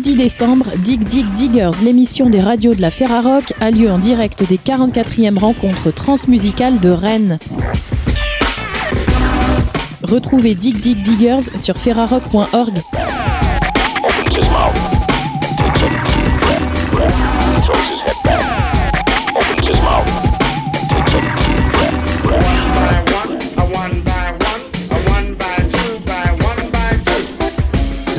10 décembre, Dig Dig Diggers, l'émission des radios de la Ferrarock, a lieu en direct des 44e rencontres transmusicales de Rennes. Retrouvez Dig Dig Diggers sur ferrarock.org.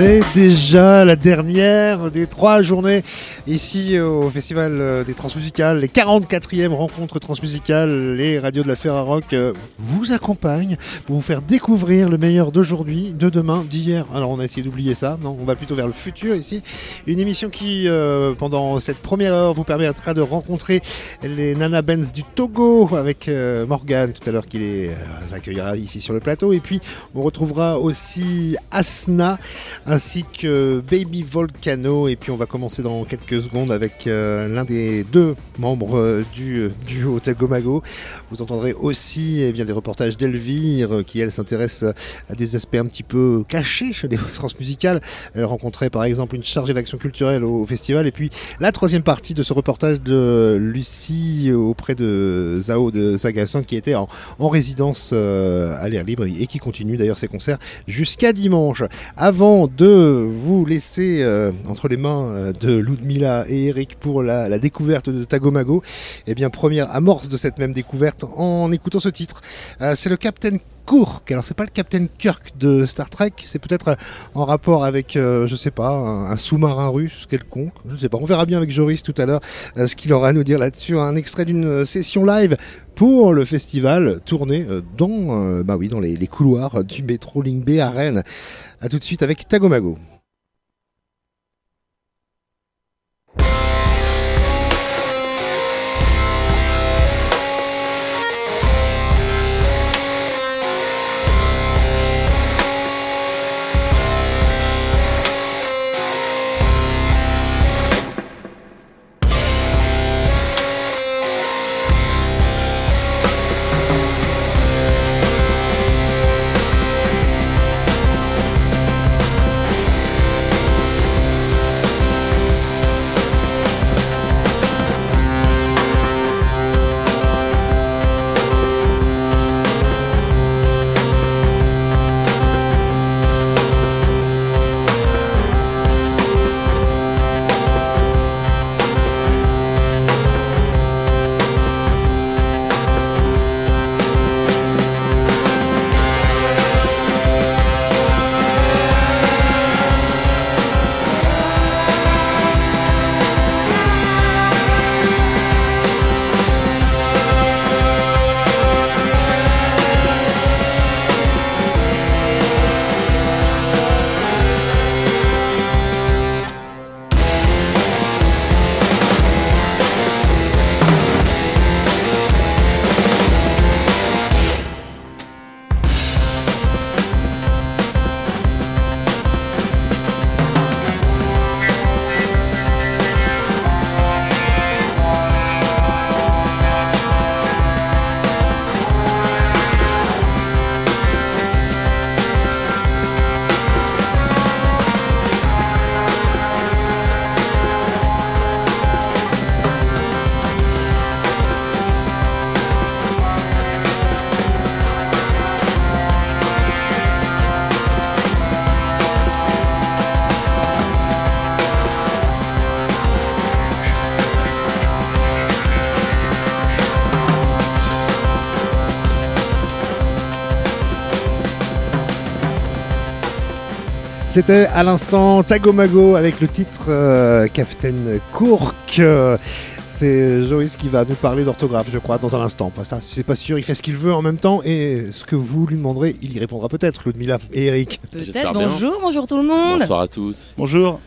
C'est déjà la dernière des trois journées ici au Festival euh, des Transmusicales, les 44e rencontres transmusicales. Les radios de la Ferrarock euh, vous accompagnent pour vous faire découvrir le meilleur d'aujourd'hui, de demain, d'hier. Alors on a essayé d'oublier ça, non, on va plutôt vers le futur ici. Une émission qui, euh, pendant cette première heure, vous permettra de rencontrer les Nana Benz du Togo avec Morgan tout à l'heure qui les accueillera ici sur le plateau. Et puis on retrouvera aussi Asna ainsi que Baby Volcano. Et puis on va commencer dans quelques secondes avec euh, l'un des deux membres euh, du euh, duo Tagomago. Vous entendrez aussi eh bien, des reportages d'Elvire qui, elle, s'intéresse à des aspects un petit peu cachés des transmusicales. Elle rencontrait par exemple une chargée d'action culturelle au festival. Et puis la troisième partie de ce reportage de Lucie auprès de Zao de Sagassan qui était en, en résidence à l'air libre et qui continue d'ailleurs ses concerts jusqu'à dimanche. Avant de vous laisser entre les mains de Ludmila et Eric pour la, découverte de Tagomago, et eh bien première amorce de cette même découverte en écoutant ce titre. Euh, c'est le Captain Kirk. Alors c'est pas le Captain Kirk de Star Trek, c'est peut-être en rapport avec, je sais pas, un, sous-marin russe quelconque. Je sais pas. On verra bien avec Joris tout à l'heure ce qu'il aura à nous dire là-dessus. Un extrait d'une session live pour le festival tourné dans, bah oui, dans les, couloirs du métro Ligne B à Rennes. A tout de suite avec Tagomago. C'était à l'instant Tagomago avec le titre euh, Captain Courk. C'est Joris qui va nous parler d'orthographe, je crois, dans un instant. Pas ça, c'est pas sûr, il fait ce qu'il veut en même temps. Et ce que vous lui demanderez, il y répondra peut-être, Ludmila et Eric. Peut-être. Bonjour, bonjour tout le monde. Bonsoir à tous. Bonjour.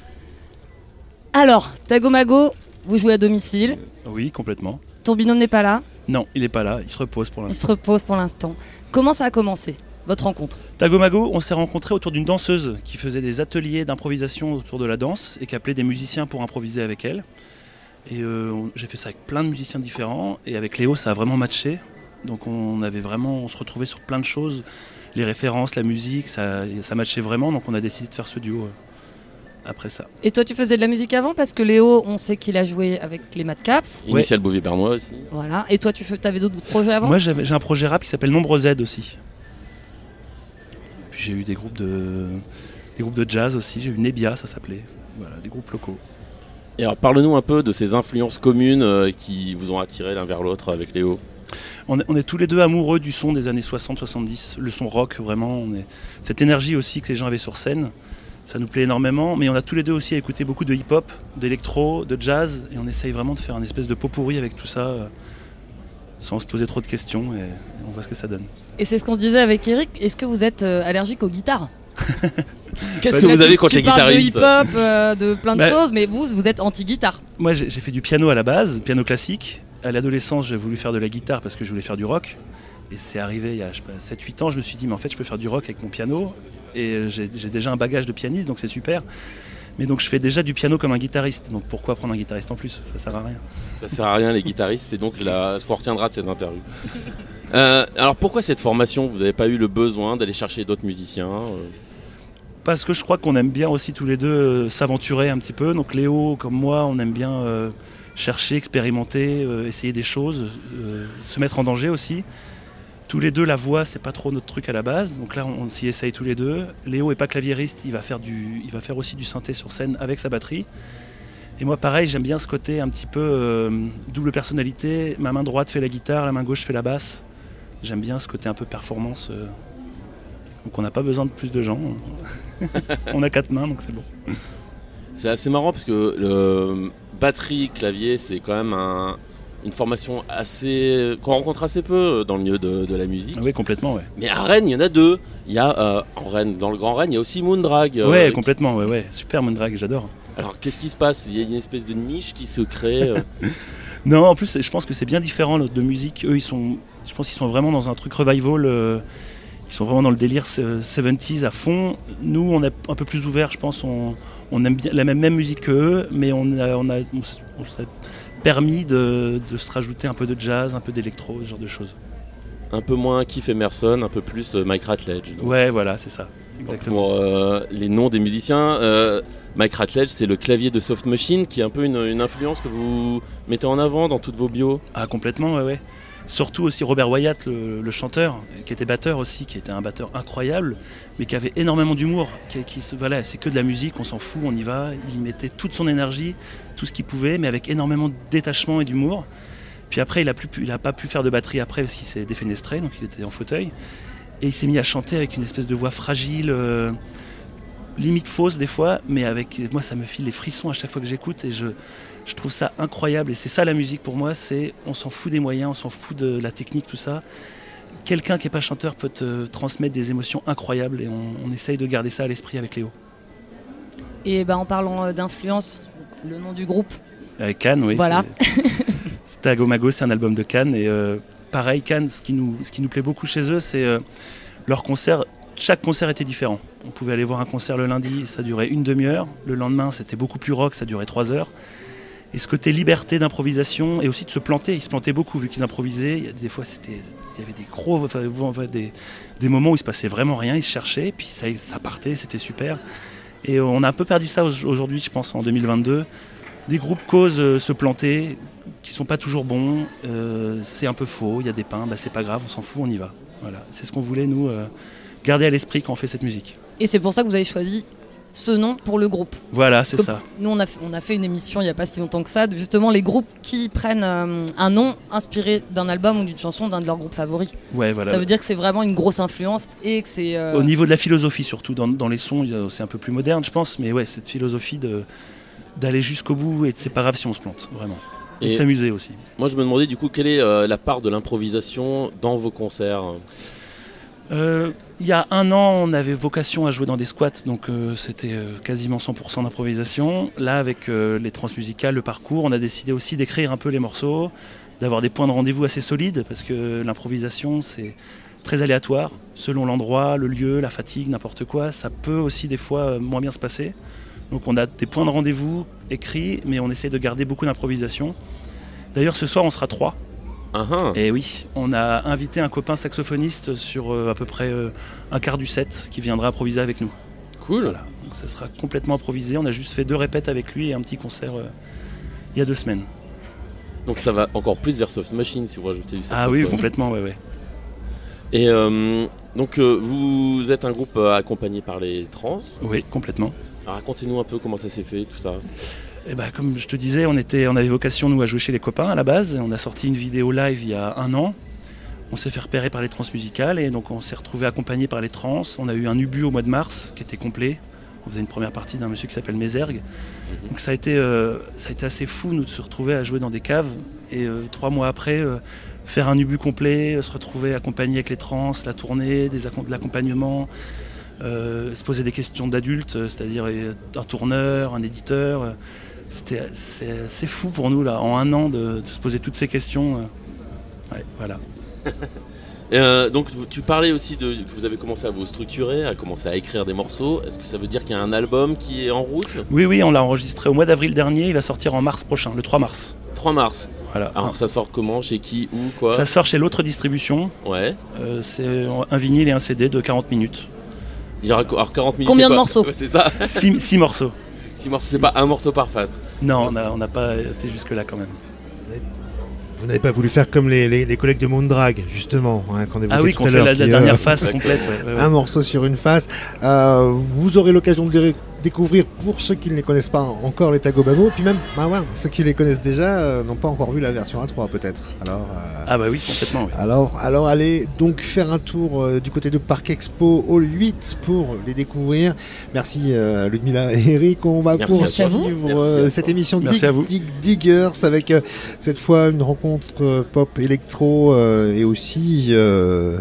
Alors, Tagomago, vous jouez à domicile Oui, complètement. Ton binôme n'est pas là Non, il n'est pas là, il se repose pour Il l'instant. se repose pour l'instant. Comment ça a commencé, votre rencontre Tagomago, on s'est rencontrés autour d'une danseuse qui faisait des ateliers d'improvisation autour de la danse et qui appelait des musiciens pour improviser avec elle. Et euh, j'ai fait ça avec plein de musiciens différents et avec Léo ça a vraiment matché. Donc on avait vraiment, on se retrouvait sur plein de choses, les références, la musique, ça, ça matchait vraiment. Donc on a décidé de faire ce duo. après ça. Et toi, tu faisais de la musique avant parce que Léo, on sait qu'il a joué avec les Madcaps. Initial Bouvier Bernois aussi. Voilà. Et toi, tu avais d'autres projets avant? Moi, j'ai un projet rap qui s'appelle Nombre Z aussi. Puis j'ai eu des groupes de des groupes de jazz aussi. J'ai eu Nebia, ça s'appelait. Voilà, des groupes locaux. Et alors, parle-nous un peu de ces influences communes euh, qui vous ont attiré l'un vers l'autre avec Léo. On est, on est tous les deux amoureux du son des années 60-70, le son rock vraiment. On est... Cette énergie aussi que les gens avaient sur scène, ça nous plaît énormément. Mais on a tous les deux aussi écouté beaucoup de hip-hop, d'électro, de jazz, et on essaye vraiment de faire un espèce de pot pourri avec tout ça, euh, sans se poser trop de questions, et on voit ce que ça donne. Et c'est ce qu'on se disait avec Eric. Est-ce que vous êtes euh, allergique aux guitares Qu'est-ce Bah, que vous tu- avez contre tu les guitaristes de hip-hop, euh, de plein de Bah- choses, mais vous, vous êtes anti-guitare. Moi, j'ai fait du piano à la base, piano classique. À l'adolescence, j'ai voulu faire de la guitare parce que je voulais faire du rock. Et c'est arrivé il y a je sais pas, 7-8 ans, je me suis dit, mais en fait, je peux faire du rock avec mon piano. Et j'ai déjà un bagage de pianiste, donc c'est super. Mais donc, je fais déjà du piano comme un guitariste. Donc, pourquoi prendre un guitariste en plus? Ça sert à rien. Ça sert à rien les guitaristes, c'est donc la... ce qu'on retiendra de cette interview. Euh, alors pourquoi cette formation? Vous n'avez pas eu le besoin d'aller chercher d'autres musiciens euh? Parce que je crois qu'on aime bien aussi tous les deux euh, s'aventurer un petit peu. Donc, Léo, comme moi, on aime bien chercher, expérimenter, essayer des choses, se mettre en danger aussi. Tous les deux, la voix, c'est pas trop notre truc à la base. Donc là, on, s'y essaye tous les deux. Léo est pas claviériste, il va faire du, il va faire aussi du synthé sur scène avec sa batterie. Et moi, pareil, j'aime bien ce côté un petit peu euh, double personnalité. Ma main droite fait la guitare, la main gauche fait la basse. J'aime bien ce côté un peu performance. euh. Donc on n'a pas besoin de plus de gens. on a quatre mains, donc c'est bon. C'est assez marrant parce que le batterie, clavier, c'est quand même un- une formation assez qu'on rencontre assez peu dans le milieu de, de la musique. Oui, complètement, ouais. Mais à Rennes, il y en a deux. Il y a euh, en Rennes, dans le Grand Rennes, il y a aussi Moondrag. euh, ouais, complètement, ouais, ouais. Super Moondrag, j'adore. Alors qu'est-ce qui se passe? Il y a une espèce de niche qui se crée. euh, Non, en plus, je pense que c'est bien différent de musique. Eux, ils sont, je pense qu'ils sont vraiment dans un truc revival. euh, ils sont vraiment dans le délire euh, 70s à fond. Nous, on est un peu plus ouvert, je pense. On, on aime bien la même, même musique que eux, mais on a, on a, on, permis de, de se rajouter un peu de jazz, un peu d'électro, ce genre de choses. un peu moins Keith Emerson, un peu plus euh, Mike Ratledge. donc. Ouais, voilà, c'est ça. Exactement. Pour euh, les noms des musiciens, euh, Mike Ratledge, c'est le clavier de Soft Machine, qui est un peu une, une influence que vous mettez en avant dans toutes vos bios. Ah, complètement, ouais, ouais. Surtout aussi Robert Wyatt, le, chanteur, qui était batteur aussi, qui était un batteur incroyable, mais qui avait énormément d'humour. Qui, voilà, c'est que de la musique, on s'en fout, on y va. Il mettait toute son énergie, tout ce qu'il pouvait, mais avec énormément de détachement et d'humour. Puis après, il a, plus, pu- il a pas pu faire de batterie après parce qu'il s'est défenestré, donc il était en fauteuil. Et il s'est mis à chanter avec une espèce de voix fragile, euh, limite fausse des fois, mais avec moi ça me file les frissons à chaque fois que j'écoute et je, je trouve ça incroyable. Et c'est ça la musique pour moi, c'est on s'en fout des moyens, on s'en fout de la technique, tout ça. Quelqu'un qui n'est pas chanteur peut te transmettre des émotions incroyables et on, on essaye de garder ça à l'esprit avec Léo. Et ben, en parlant euh, d'influence, le nom du groupe. Avec Cannes, oui. Voilà. c'est- C'est Tago Mago, c'est un album de Cannes. Et euh, pareil, Cannes, ce qui, nous, ce qui nous plaît beaucoup chez eux, c'est euh, leur concert. Chaque concert était différent. On pouvait aller voir un concert le lundi, ça durait une demi-heure. Le lendemain, c'était beaucoup plus rock, ça durait trois heures. Et ce côté liberté d'improvisation et aussi de se planter, ils se plantaient beaucoup vu qu'ils improvisaient. Des fois, c'était, il y avait des gros, enfin, des, des moments où il se passait vraiment rien, ils se cherchaient, puis ça, partait, c'était super. Et on a un peu perdu ça au- aujourd'hui, je pense, en 2022 des groupes causent euh, se planter, qui sont pas toujours bons, euh, c'est un peu faux, il y a des pains, bah, c'est pas grave, on s'en fout, on y va. Voilà, c'est ce qu'on voulait nous euh, garder à l'esprit quand on fait cette musique. Et c'est pour ça que vous avez choisi ce nom pour le groupe. Voilà, c'est ça. Nous, on a, fait, on a fait une émission il n'y a pas si longtemps que ça, de justement les groupes qui prennent euh, un nom inspiré d'un album ou d'une chanson d'un de leurs groupes favoris. Ouais, voilà. Ça veut dire que c'est vraiment une grosse influence et que c'est. euh, Au niveau de la philosophie surtout, dans, dans les sons, c'est un peu plus moderne, je pense, mais ouais, cette philosophie de d'aller jusqu'au bout et de c'est pas grave si on se plante, vraiment. Et, de s'amuser aussi. moi, je me demandais du coup quelle est euh, la part de l'improvisation dans vos concerts? Euh, il y a un an, on avait vocation à jouer dans des squats, donc euh, c'était euh, quasiment 100% d'improvisation. Là, avec les transmusicales, le parcours, on a décidé aussi d'écrire un peu les morceaux, d'avoir des points de rendez-vous assez solides, parce que l'improvisation, c'est très aléatoire, selon l'endroit, le lieu, la fatigue, n'importe quoi. Ça peut aussi des fois moins bien se passer. Donc on a des points de rendez-vous écrits, mais on essaie de garder beaucoup d'improvisation. D'ailleurs, ce soir, on sera trois. Ah. Et oui, on a invité un copain saxophoniste sur euh, à peu près euh, un quart du set qui viendra improviser avec nous. Cool. Voilà. Donc ça sera complètement improvisé. On a juste fait deux répètes avec lui et un petit concert euh, il y a deux semaines. Donc ça va encore plus vers Soft Machine si vous rajoutez du Ah oui, saxophone. complètement, ouais, ouais. Et donc vous êtes un groupe accompagné par les trans? Oui, complètement. Alors, Racontez-nous un peu comment ça s'est fait, tout ça. Et bah, comme je te disais, on, était, on avait vocation nous à jouer chez les copains à la base. On a sorti une vidéo live il y a un an. On s'est fait repérer par les transmusicales et donc on s'est retrouvé accompagné par les trans. On a eu un ubu au mois de mars qui était complet. On faisait une première partie d'un monsieur qui s'appelle Mézergue. Donc ça a, été, euh, ça a été assez fou nous de se retrouver à jouer dans des caves et euh, trois mois après euh, faire un ubu complet, se retrouver accompagné avec les trans, la tournée, des de l'accompagnement, euh, se poser des questions d'adultes, c'est-à-dire un tourneur, un éditeur. C'était c'est fou pour nous là, en un an de, de se poser toutes ces questions. euh. Ouais, voilà. Euh, donc tu parlais aussi de que vous avez commencé à vous structurer, à commencer à écrire des morceaux. Est-ce que ça veut dire qu'il y a un album qui est en route? Oui, oui, on l'a enregistré au mois d'avril dernier. Il va sortir en mars prochain, le 3 mars. 3 mars. Voilà. Alors ça sort comment? Chez qui? Où? Quoi? Ça sort chez l'autre distribution. Ouais. Euh, c'est un vinyle et un CD de 40 minutes. Il y aura alors 40 minutes. Combien de pas- morceaux? C'est ça. 6 morceaux. 6 morceaux, c'est pas un morceau par face. Non, on n'a pas été jusque-là quand même. Vous n'avez pas voulu faire comme les, les- les collègues de Moondrag, justement, hein, qu'on évoquait Ah oui, tout qu'on à fait la, la dernière euh, phase D'accord. complète. ouais, ouais, ouais. un morceau sur une face. Euh, vous aurez l'occasion de les découvrir pour ceux qui ne les connaissent pas encore les Tagobabo, puis même bah ouais, ceux qui les connaissent déjà euh, n'ont pas encore vu la version A3 peut-être. Alors, euh, Ah bah oui, complètement. oui. alors, alors allez donc faire un tour euh, du côté de Parc Expo Hall 8 pour les découvrir. Merci euh, Ludmilla et Eric. On va Merci poursuivre cette émission Merci Dig, à vous. Dig Diggers avec cette fois une rencontre pop électro euh, et aussi euh,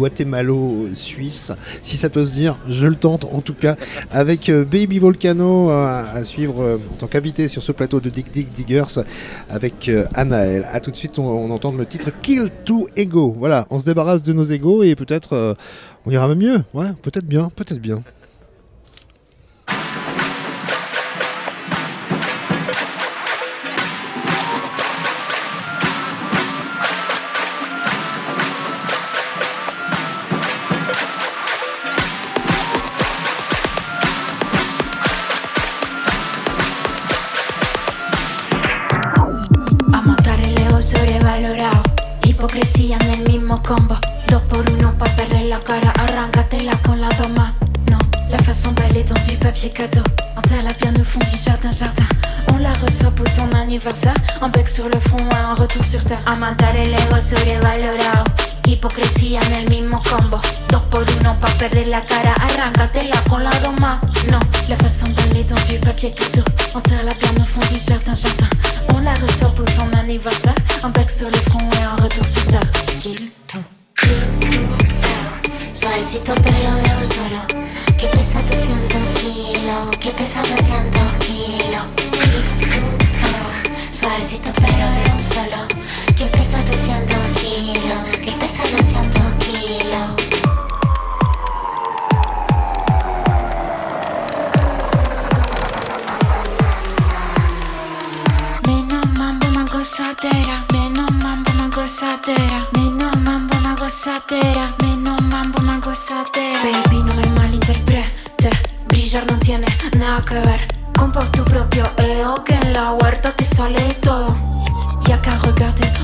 guatémalo-suisse, si ça peut se dire, je le tente en tout cas, avec euh, Baby Volcano euh, à suivre euh, en tant qu'invité sur ce plateau de Dig Dig Diggers avec Anaël. A tout de suite, on, entend le titre Kill to Ego. Voilà, on se débarrasse de nos égos et peut-être on ira même mieux. Ouais, peut-être bien, peut-être bien. Combo. Uno la cara. Arráncatela con la doma. Non, la façon d'aller dans du papier cadeau. Un bien au fond du jardin, jardin. On la reçoit pour son anniversaire. Un bec sur le front et un retour sur terre. A matar el ego sobrevalorado. Hipocresía en el mismo combo. Dos por uno pa' perder la cara. Arráncatela con la doma. Non, la façon d'aller dans du papier. On tire la bien au fond du jardin, jardin. On la reçoit pour son anniversaire. Un bec sur le front et un retour sur terre. Kill to, kill to, Suavecito pero de un solo. Que pesa 200 kilos. Que pesa 200 kilos. Kill to, Suavecito pero de un solo. Que pesa 200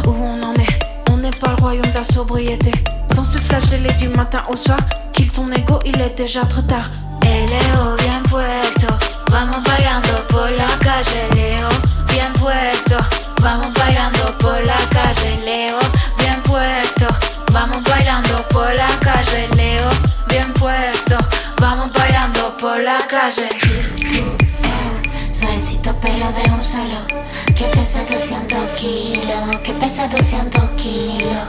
où on en est. N'est pas le royaume de la sobriété. Sans se flageller du matin au soir. Kill ton ego, il est déjà trop tard. El ego bien puesto. Vamos bailando por la calle, Leo. Bien puesto. Vamos bailando por la calle, Leo. Bien puesto. Vamos bailando por la calle, Leo. Bien puesto. Vamos bailando por la calle. Suavecito pero de un solo. Que pesa 200 kilos Que pesa 200 kilos.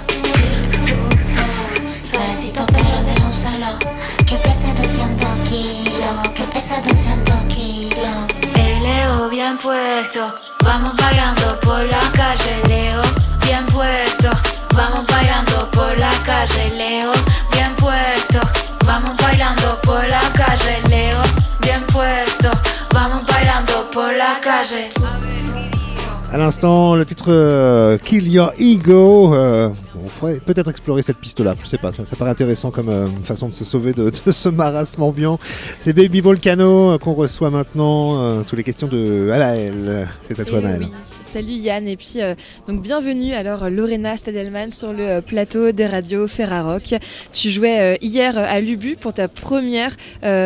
Suavecito pero de un solo. Que pesa 200 kilos Que pesa 200 kilos. El Leo bien puesto. Vamos bailando por la calle Leo. Bien puesto. Vamos bailando por la calle Leo. Bien puesto. Vamos bailando por la calle Leo. Bien puesto. Vamos bailando por la calle À l'instant, le titre euh, Kill Your Ego. Euh, on pourrait peut-être explorer cette piste-là. Je sais pas, ça, ça paraît intéressant comme euh, façon de se sauver de, de ce marasme ambiant. C'est Baby Volcano qu'on reçoit maintenant sous les questions de Alaël. C'est à toi, Eh oui. Salut Yann et puis donc bienvenue alors Lorena Stadelman sur le plateau des radios Ferrarock. Tu jouais hier à Lubu pour ta première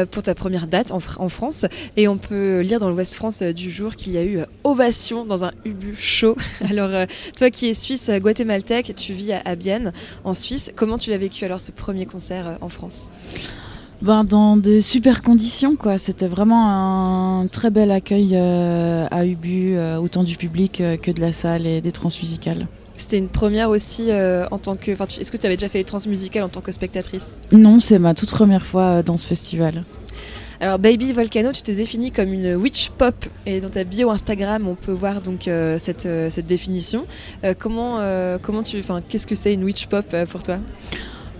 pour ta première date en, en France et on peut lire dans l'Ouest France du jour qu'il y a eu ovation dans un Ubu chaud. Alors euh, toi qui es suisse euh, guatémaltèque, tu vis à, à Bienne en Suisse. Comment tu l'as vécu alors ce premier concert euh, en France? Ben, dans de super conditions, quoi. C'était vraiment un très bel accueil euh, à Ubu, autant du public que de la salle et des transmusicales. C'était une première aussi euh, en tant que. Est-ce que tu avais déjà fait les transmusicales en tant que spectatrice? Non, c'est ma toute première fois dans ce festival. Alors Baby Volcano, tu te définis comme une witch pop et dans ta bio Instagram, on peut voir donc euh, cette, euh, cette définition. Euh, comment comment tu enfin qu'est-ce que c'est une witch pop pour toi?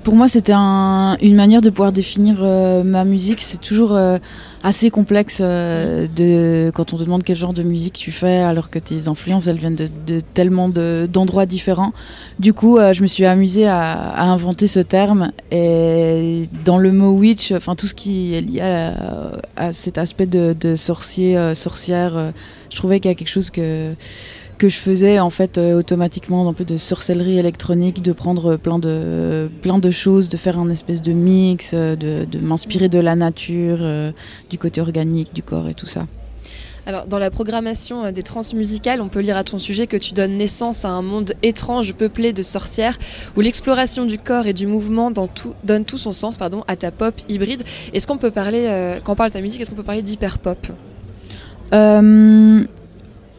Pour moi, c'était un- une manière de pouvoir définir euh, ma musique. C'est toujours euh, assez complexe euh, de, quand on te demande quel genre de musique tu fais, alors que tes influences, elles viennent de, tellement de- d'endroits différents. Du coup, je me suis amusée à, inventer ce terme. Et dans le mot witch, enfin tout ce qui est lié à, cet aspect de, de sorcier, sorcière, je trouvais qu'il y a quelque chose que que je faisais en fait euh, automatiquement un peu de sorcellerie électronique, de prendre plein de plein de choses, de faire un espèce de mix, euh, de, de m'inspirer de la nature, euh, du côté organique du corps et tout ça. Alors dans la programmation euh, des transmusicales, on peut lire à ton sujet que tu donnes naissance à un monde étrange peuplé de sorcières où l'exploration du corps et du mouvement dans tout, donne tout son sens pardon à ta pop hybride. Est-ce qu'on peut parler euh, quand on parle de ta musique, est-ce qu'on peut parler d'hyper pop Euh,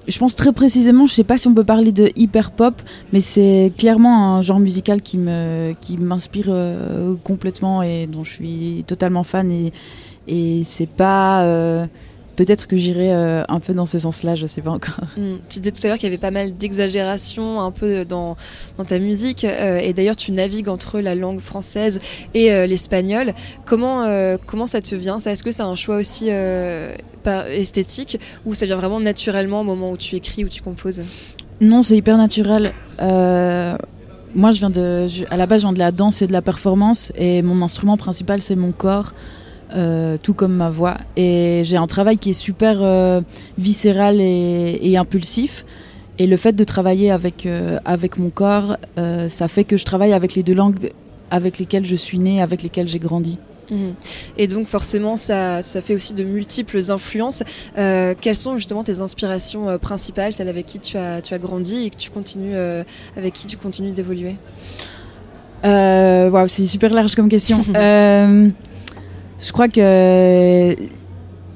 je pense très précisément, je sais pas si on peut parler de hyper pop, mais c'est clairement un genre musical qui me qui m'inspire euh, complètement et dont je suis totalement fan et et c'est pas euh, peut-être que j'irai euh, un peu dans ce sens-là, je sais pas encore. Hmm, Tu disais tout à l'heure qu'il y avait pas mal d'exagération un peu dans, dans ta musique euh, et d'ailleurs tu navigues entre la langue française et euh, l'espagnol. Comment, euh, comment ça te vient Est-ce que c'est un choix aussi euh, par esthétique ou ça vient vraiment naturellement au moment où tu écris ou tu composes? Non, c'est hyper naturel. Euh, moi, je viens de, je- à la base, je viens de la danse et de la performance, et mon instrument principal, c'est mon corps, euh, tout comme ma voix. Et j'ai un travail qui est super euh, viscéral et, et impulsif. Et le fait de travailler avec, euh, avec mon corps, ça fait que je travaille avec les deux langues avec lesquelles je suis née, avec lesquelles j'ai grandi. Mhm. Et donc forcément ça, ça fait aussi de multiples influences. Euh, quelles sont justement tes inspirations euh, principales, celles avec qui tu as, tu as grandi et que tu continues, euh, avec qui tu continues d'évoluer? Waouh, c'est super large comme question. Je crois que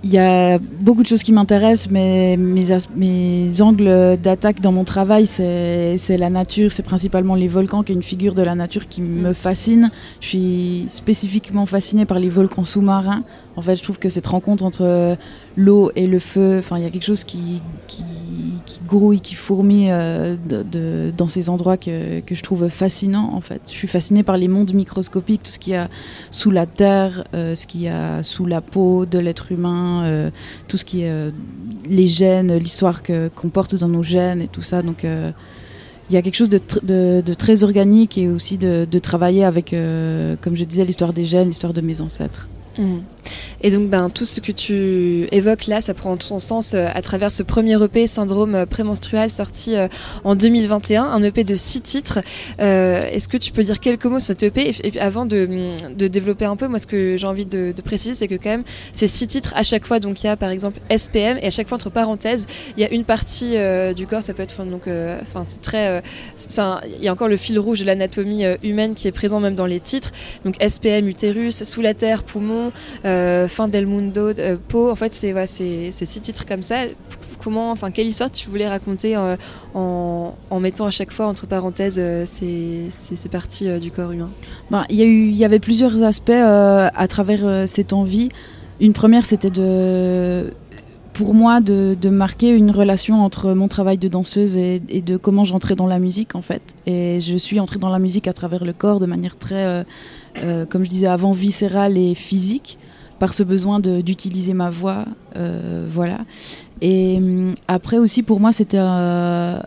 il y a beaucoup de choses qui m'intéressent, mais mes, angles d'attaque dans mon travail, c'est c'est la nature, c'est principalement les volcans, qui est une figure de la nature qui me fascine. Je suis spécifiquement fascinée par les volcans sous-marins. En fait, je trouve que cette rencontre entre l'eau et le feu, enfin, il y a quelque chose qui, qui, qui grouille, qui fourmille euh, dans ces endroits que, que je trouve fascinants. En fait, je suis fascinée par les mondes microscopiques, tout ce qu'il y a sous la terre, euh, ce qu'il y a sous la peau de l'être humain, euh, tout ce qui est les gènes, l'histoire qu'on porte dans nos gènes et tout ça. Donc il y a quelque chose de, tr- de- de très organique et aussi de, travailler avec, comme je disais, l'histoire des gènes, l'histoire de mes ancêtres. Mhm. Et donc, ben, tout ce que tu évoques là, ça prend son sens euh, à travers ce premier EP Syndrome prémenstruel sorti euh, en 2021, un EP de six titres. Euh, Est-ce que tu peux dire quelques mots sur cet EP et, puis avant de, développer un peu, moi, ce que j'ai envie de, préciser, c'est que quand même, ces six titres, à chaque fois, donc il y a par exemple SPM et à chaque fois entre parenthèses, il y a une partie du corps, ça peut être, donc, enfin, c'est très, il y a encore le fil rouge de l'anatomie humaine qui est présent même dans les titres. Donc SPM, utérus, sous la terre, poumon, fin del mundo, euh, peau. En fait, c'est c'est six titres comme ça. Comment, enfin, quelle histoire tu voulais raconter euh, en, mettant à chaque fois entre parenthèses euh, ces, ces, ces parties euh, du corps humain? Ben, il y, y avait plusieurs aspects euh, à travers euh, cette envie. Une première, c'était de, pour moi de, marquer une relation entre mon travail de danseuse et, de comment j'entrais dans la musique en fait. Et je suis entrée dans la musique à travers le corps de manière très, euh, euh, comme je disais avant, viscérale et physique. Par ce besoin d'utiliser ma voix. euh, voilà. Et hum, après aussi, pour moi, c'était euh,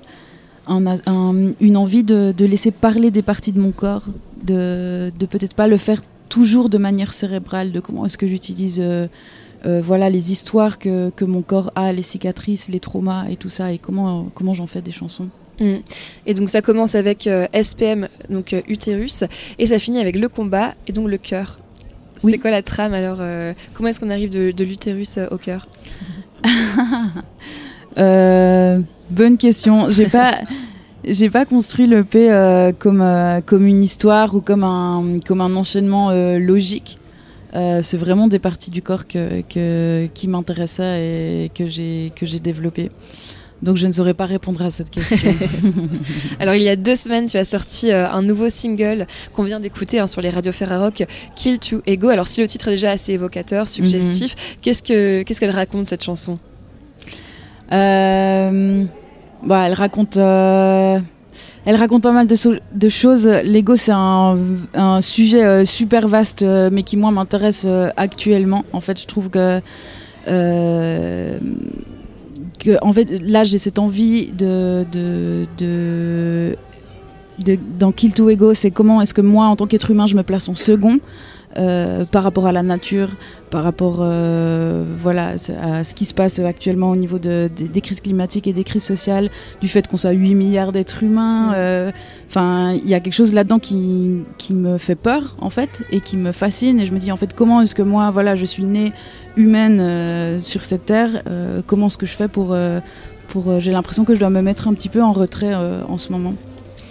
un- un- une envie de, de laisser parler des parties de mon corps, de, de peut-être pas le faire toujours de manière cérébrale, de comment est-ce que j'utilise euh, voilà, les histoires que, que mon corps a, les cicatrices, les traumas et tout ça, et comment, comment j'en fais des chansons. Mm. Et donc ça commence avec SPM, donc euh, utérus, et ça finit avec le combat et donc le cœur. C'est quoi la trame alors euh, Comment est-ce qu'on arrive de, de l'utérus euh, au cœur? Euh, bonne question. J'ai pas, j'ai pas construit le P comme comme une histoire ou comme un comme un enchaînement logique. C'est vraiment des parties du corps que, que qui m'intéressaient et que j'ai que j'ai développé. Donc je ne saurais pas répondre à cette question. Alors il y a deux semaines, tu as sorti euh, un nouveau single qu'on vient d'écouter hein, sur les radios Ferrarock, Kill to Ego. Alors si le titre est déjà assez évocateur, suggestif, qu'est-ce que qu'est-ce qu'elle raconte cette chanson? Euh, bah, elle raconte, euh, elle raconte pas mal de, so- de choses. L'ego, c'est un, un sujet super vaste, mais qui moi m'intéresse actuellement. En fait, je trouve que, que en fait, là, j'ai cette envie de, de, de, dans Kill to Ego, c'est comment est-ce que moi, en tant qu'être humain, je me place en second. Euh, par rapport à la nature, par rapport euh, voilà, à ce qui se passe actuellement au niveau de, des- des crises climatiques et des crises sociales, du fait qu'on soit 8 milliards d'êtres humains. euh, Enfin, il y a quelque chose là-dedans qui, qui me fait peur, en fait, et qui me fascine. Et je me dis, en fait, comment est-ce que moi, voilà, je suis née humaine sur cette terre Comment est-ce que je fais pour... pour J'ai l'impression que je dois me mettre un petit peu en retrait en ce moment.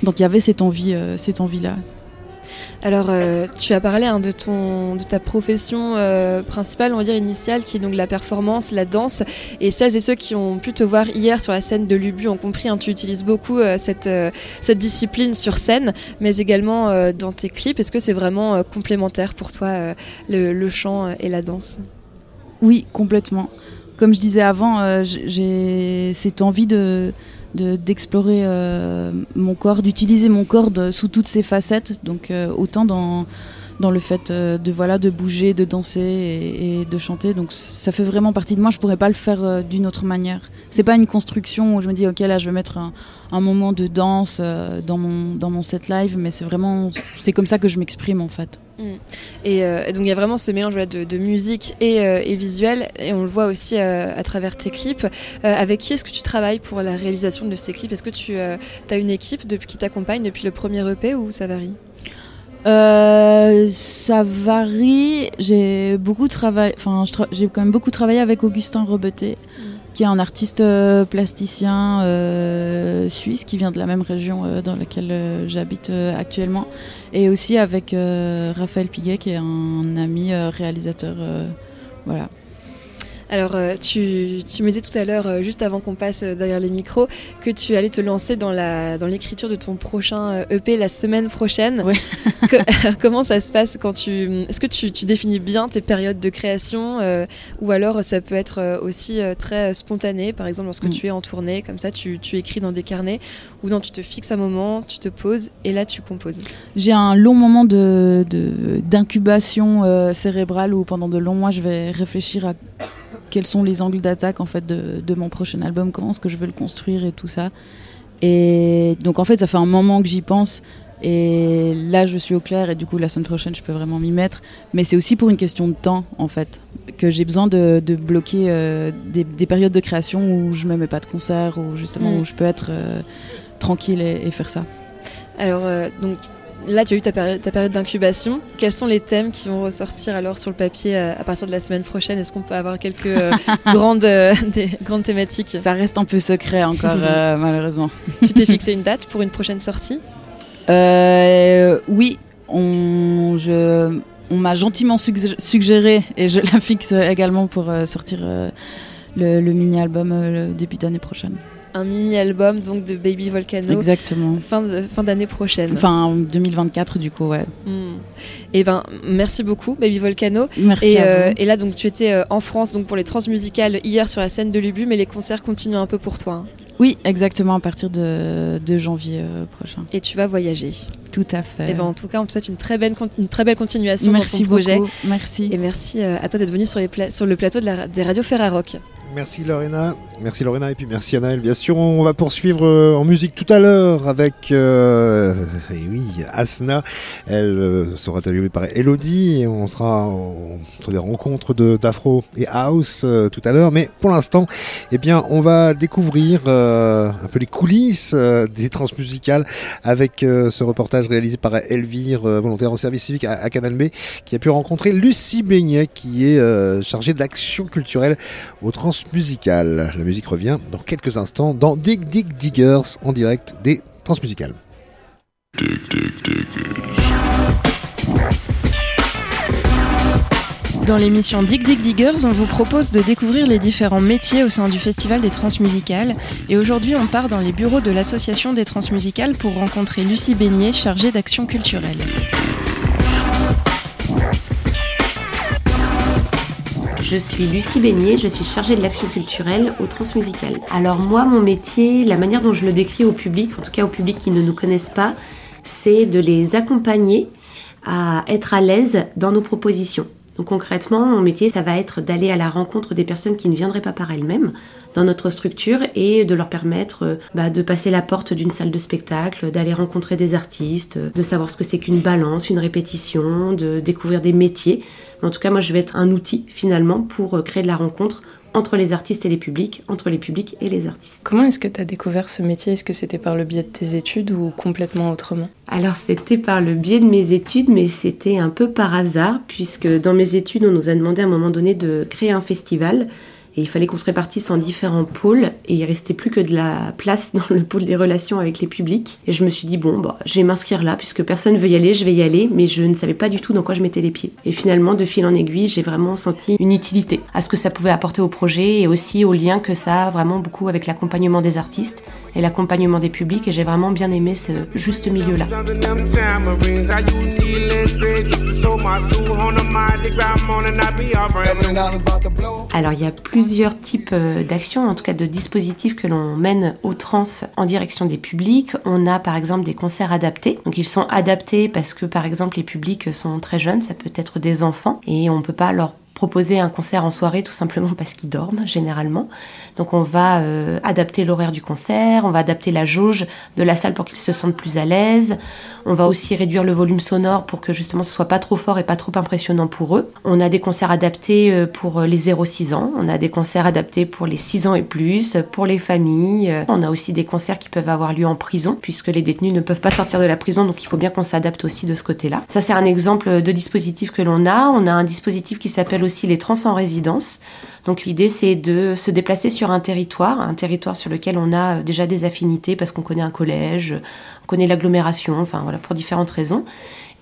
Donc il y avait cette envie, cette envie-là. Alors, euh, tu as parlé hein, de, ton, de ta profession euh, principale, on va dire initiale, qui est donc la performance, la danse. Et celles et ceux qui ont pu te voir hier sur la scène de Lubu ont compris, hein, tu utilises beaucoup euh, cette, cette discipline sur scène, mais également dans tes clips. Est-ce que c'est vraiment complémentaire pour toi, le, le chant et la danse? Oui, complètement. Comme je disais avant, j'ai cette envie de de- d'explorer euh, mon corps, d'utiliser mon corps de- sous toutes ses facettes. Donc euh, autant dans dans le fait euh, de voilà de bouger, de danser et, de chanter. Donc ça fait vraiment partie de moi. Je pourrais pas le faire d'une autre manière. C'est pas une construction où je me dis ok là je vais mettre un, un moment de danse dans mon dans mon set live, mais c'est vraiment c'est comme ça que je m'exprime en fait. Et, euh, et donc il y a vraiment ce mélange voilà, de, de musique et, euh, et visuel, et on le voit aussi euh, à travers tes clips. Avec qui est-ce que tu travailles pour la réalisation de ces clips? Est-ce que tu as une équipe depuis, qui t'accompagne depuis le premier EP ou ça varie? Euh, ça varie. J'ai beaucoup travaillé. Enfin, tra- j'ai quand même beaucoup travaillé avec Augustin Robeté, qui est un artiste euh, plasticien euh, suisse qui vient de la même région euh, dans laquelle j'habite actuellement, et aussi avec Raphaël Piguet, qui est un ami réalisateur. voilà. Alors, euh, tu, tu me disais tout à l'heure, euh, juste avant qu'on passe euh, derrière les micros, que tu allais te lancer dans la dans l'écriture de ton prochain EP la semaine prochaine. Comment ça se passe quand tu Est-ce que tu, tu définis bien tes périodes de création euh, ou alors ça peut être aussi très spontané, par exemple lorsque Mm. tu es en tournée, comme ça tu, tu écris dans des carnets ou non, tu te fixes un moment, tu te poses et là tu composes. J'ai un long moment de de- d'incubation euh, cérébrale où pendant de longs mois je vais réfléchir à quels sont les angles d'attaque en fait de, de mon prochain album, comment est-ce que je veux le construire et tout ça. Et donc en fait ça fait un moment que j'y pense et là je suis au clair et du coup la semaine prochaine je peux vraiment m'y mettre. Mais c'est aussi pour une question de temps en fait que j'ai besoin de, de bloquer euh, des, des périodes de création où je me mets pas de concert ou justement Mm. où je peux être euh, tranquille et, et faire ça. Alors, euh, donc là, tu as eu ta période, ta période d'incubation. Quels sont les thèmes qui vont ressortir alors sur le papier euh, à partir de la semaine prochaine? Est-ce qu'on peut avoir quelques euh, grandes, euh, des, grandes thématiques? Ça reste un peu secret encore euh, malheureusement. Tu t'es fixé une date pour une prochaine sortie? Oui, on, je, on m'a gentiment suggé- suggéré et je la fixe également pour sortir le, le mini-album le début d'année prochaine. Un mini-album donc de Baby Volcano. Exactement. Fin de- fin d'année prochaine. Enfin, 2024 du coup, ouais. Et ben, merci beaucoup, Baby Volcano. Merci Et, à euh, vous. et là, donc, tu étais euh, en France donc pour les transmusicales hier sur la scène de Lubu, mais les concerts continuent un peu pour toi. hein. Oui, exactement, à partir de, de janvier euh, prochain. Et tu vas voyager. Tout à fait. Et ben, en tout cas, on te souhaite une très belle, une très belle continuation merci dans ton projet. beaucoup. Merci. Et merci euh, à toi d'être venu sur, sur le plateau de la, des radios Ferrarock. Merci Lorena, merci Lorena et puis merci Anaël. Bien sûr, on va poursuivre euh, en musique tout à l'heure avec, euh, et oui, Asna. Elle euh, sera interviewée par Elodie et on sera en- entre les rencontres de- d'Afro et House euh, tout à l'heure. Mais pour l'instant, eh bien, on va découvrir un peu les coulisses des transmusicales avec ce reportage réalisé par Elvire, volontaire en service civique à, Canal B, qui a pu rencontrer Lucie Beignet, qui est chargée d'action culturelle au transmusical. La musique revient dans quelques instants dans Dig Dig Diggers en direct des transmusicales. Dans l'émission Dig Dig Diggers, on vous propose de découvrir les différents métiers au sein du Festival des Transmusicales. Et aujourd'hui, on part dans les bureaux de l'Association des Transmusicales pour rencontrer Lucie Beignet, chargée d'action culturelle. Je suis Lucie Beignet, je suis chargée de l'action culturelle au Transmusical. Alors moi, mon métier, la manière dont je le décris au public, en tout cas au public qui ne nous connaissent pas, c'est de les accompagner à être à l'aise dans nos propositions. Donc concrètement, mon métier, ça va être d'aller à la rencontre des personnes qui ne viendraient pas par elles-mêmes dans notre structure et de leur permettre euh, bah, de passer la porte d'une salle de spectacle, d'aller rencontrer des artistes, de savoir ce que c'est qu'une balance, une répétition, de découvrir des métiers. En tout cas, moi, je vais être un outil finalement pour euh, créer de la rencontre entre les artistes et les publics, entre les publics et les artistes. Comment est-ce que tu as découvert ce métier? Est-ce que c'était par le biais de tes études ou complètement autrement? Alors c'était par le biais de mes études, mais c'était un peu par hasard, puisque dans mes études, on nous a demandé à un moment donné de créer un festival. Et il fallait qu'on se répartisse en différents pôles et il restait plus que de la place dans le pôle des relations avec les publics. Et je me suis dit, bon, bah, je vais m'inscrire là puisque personne veut y aller, je vais y aller, mais je ne savais pas du tout dans quoi je mettais les pieds. Et finalement, de fil en aiguille, j'ai vraiment senti une utilité à ce que ça pouvait apporter au projet et aussi au lien que ça a vraiment beaucoup avec l'accompagnement des artistes et l'accompagnement des publics. Et j'ai vraiment bien aimé ce juste milieu-là. Alors il y a plusieurs types euh, d'actions, en tout cas de dispositifs que l'on mène aux trans en direction des publics. On a par exemple des concerts adaptés. Donc ils sont adaptés parce que par exemple les publics sont très jeunes, ça peut être des enfants et on peut pas leur proposer un concert en soirée tout simplement parce qu'ils dorment généralement. Donc on va euh, adapter l'horaire du concert, on va adapter la jauge de la salle pour qu'ils se sentent plus à l'aise. On va aussi réduire le volume sonore pour que justement ce soit pas trop fort et pas trop impressionnant pour eux. On a des concerts adaptés euh, pour les 0-6 ans, on a des concerts adaptés pour les 6 ans et plus, pour les familles. Euh, On a aussi des concerts qui peuvent avoir lieu en prison puisque les détenus ne peuvent pas sortir de la prison donc il faut bien qu'on s'adapte aussi de ce côté-là. Ça c'est un exemple de dispositif que l'on a. On a un dispositif qui s'appelle aussi les trans en résidence. Donc l'idée c'est de se déplacer sur un territoire, un territoire sur lequel on a déjà des affinités parce qu'on connaît un collège, on connaît l'agglomération, enfin voilà pour différentes raisons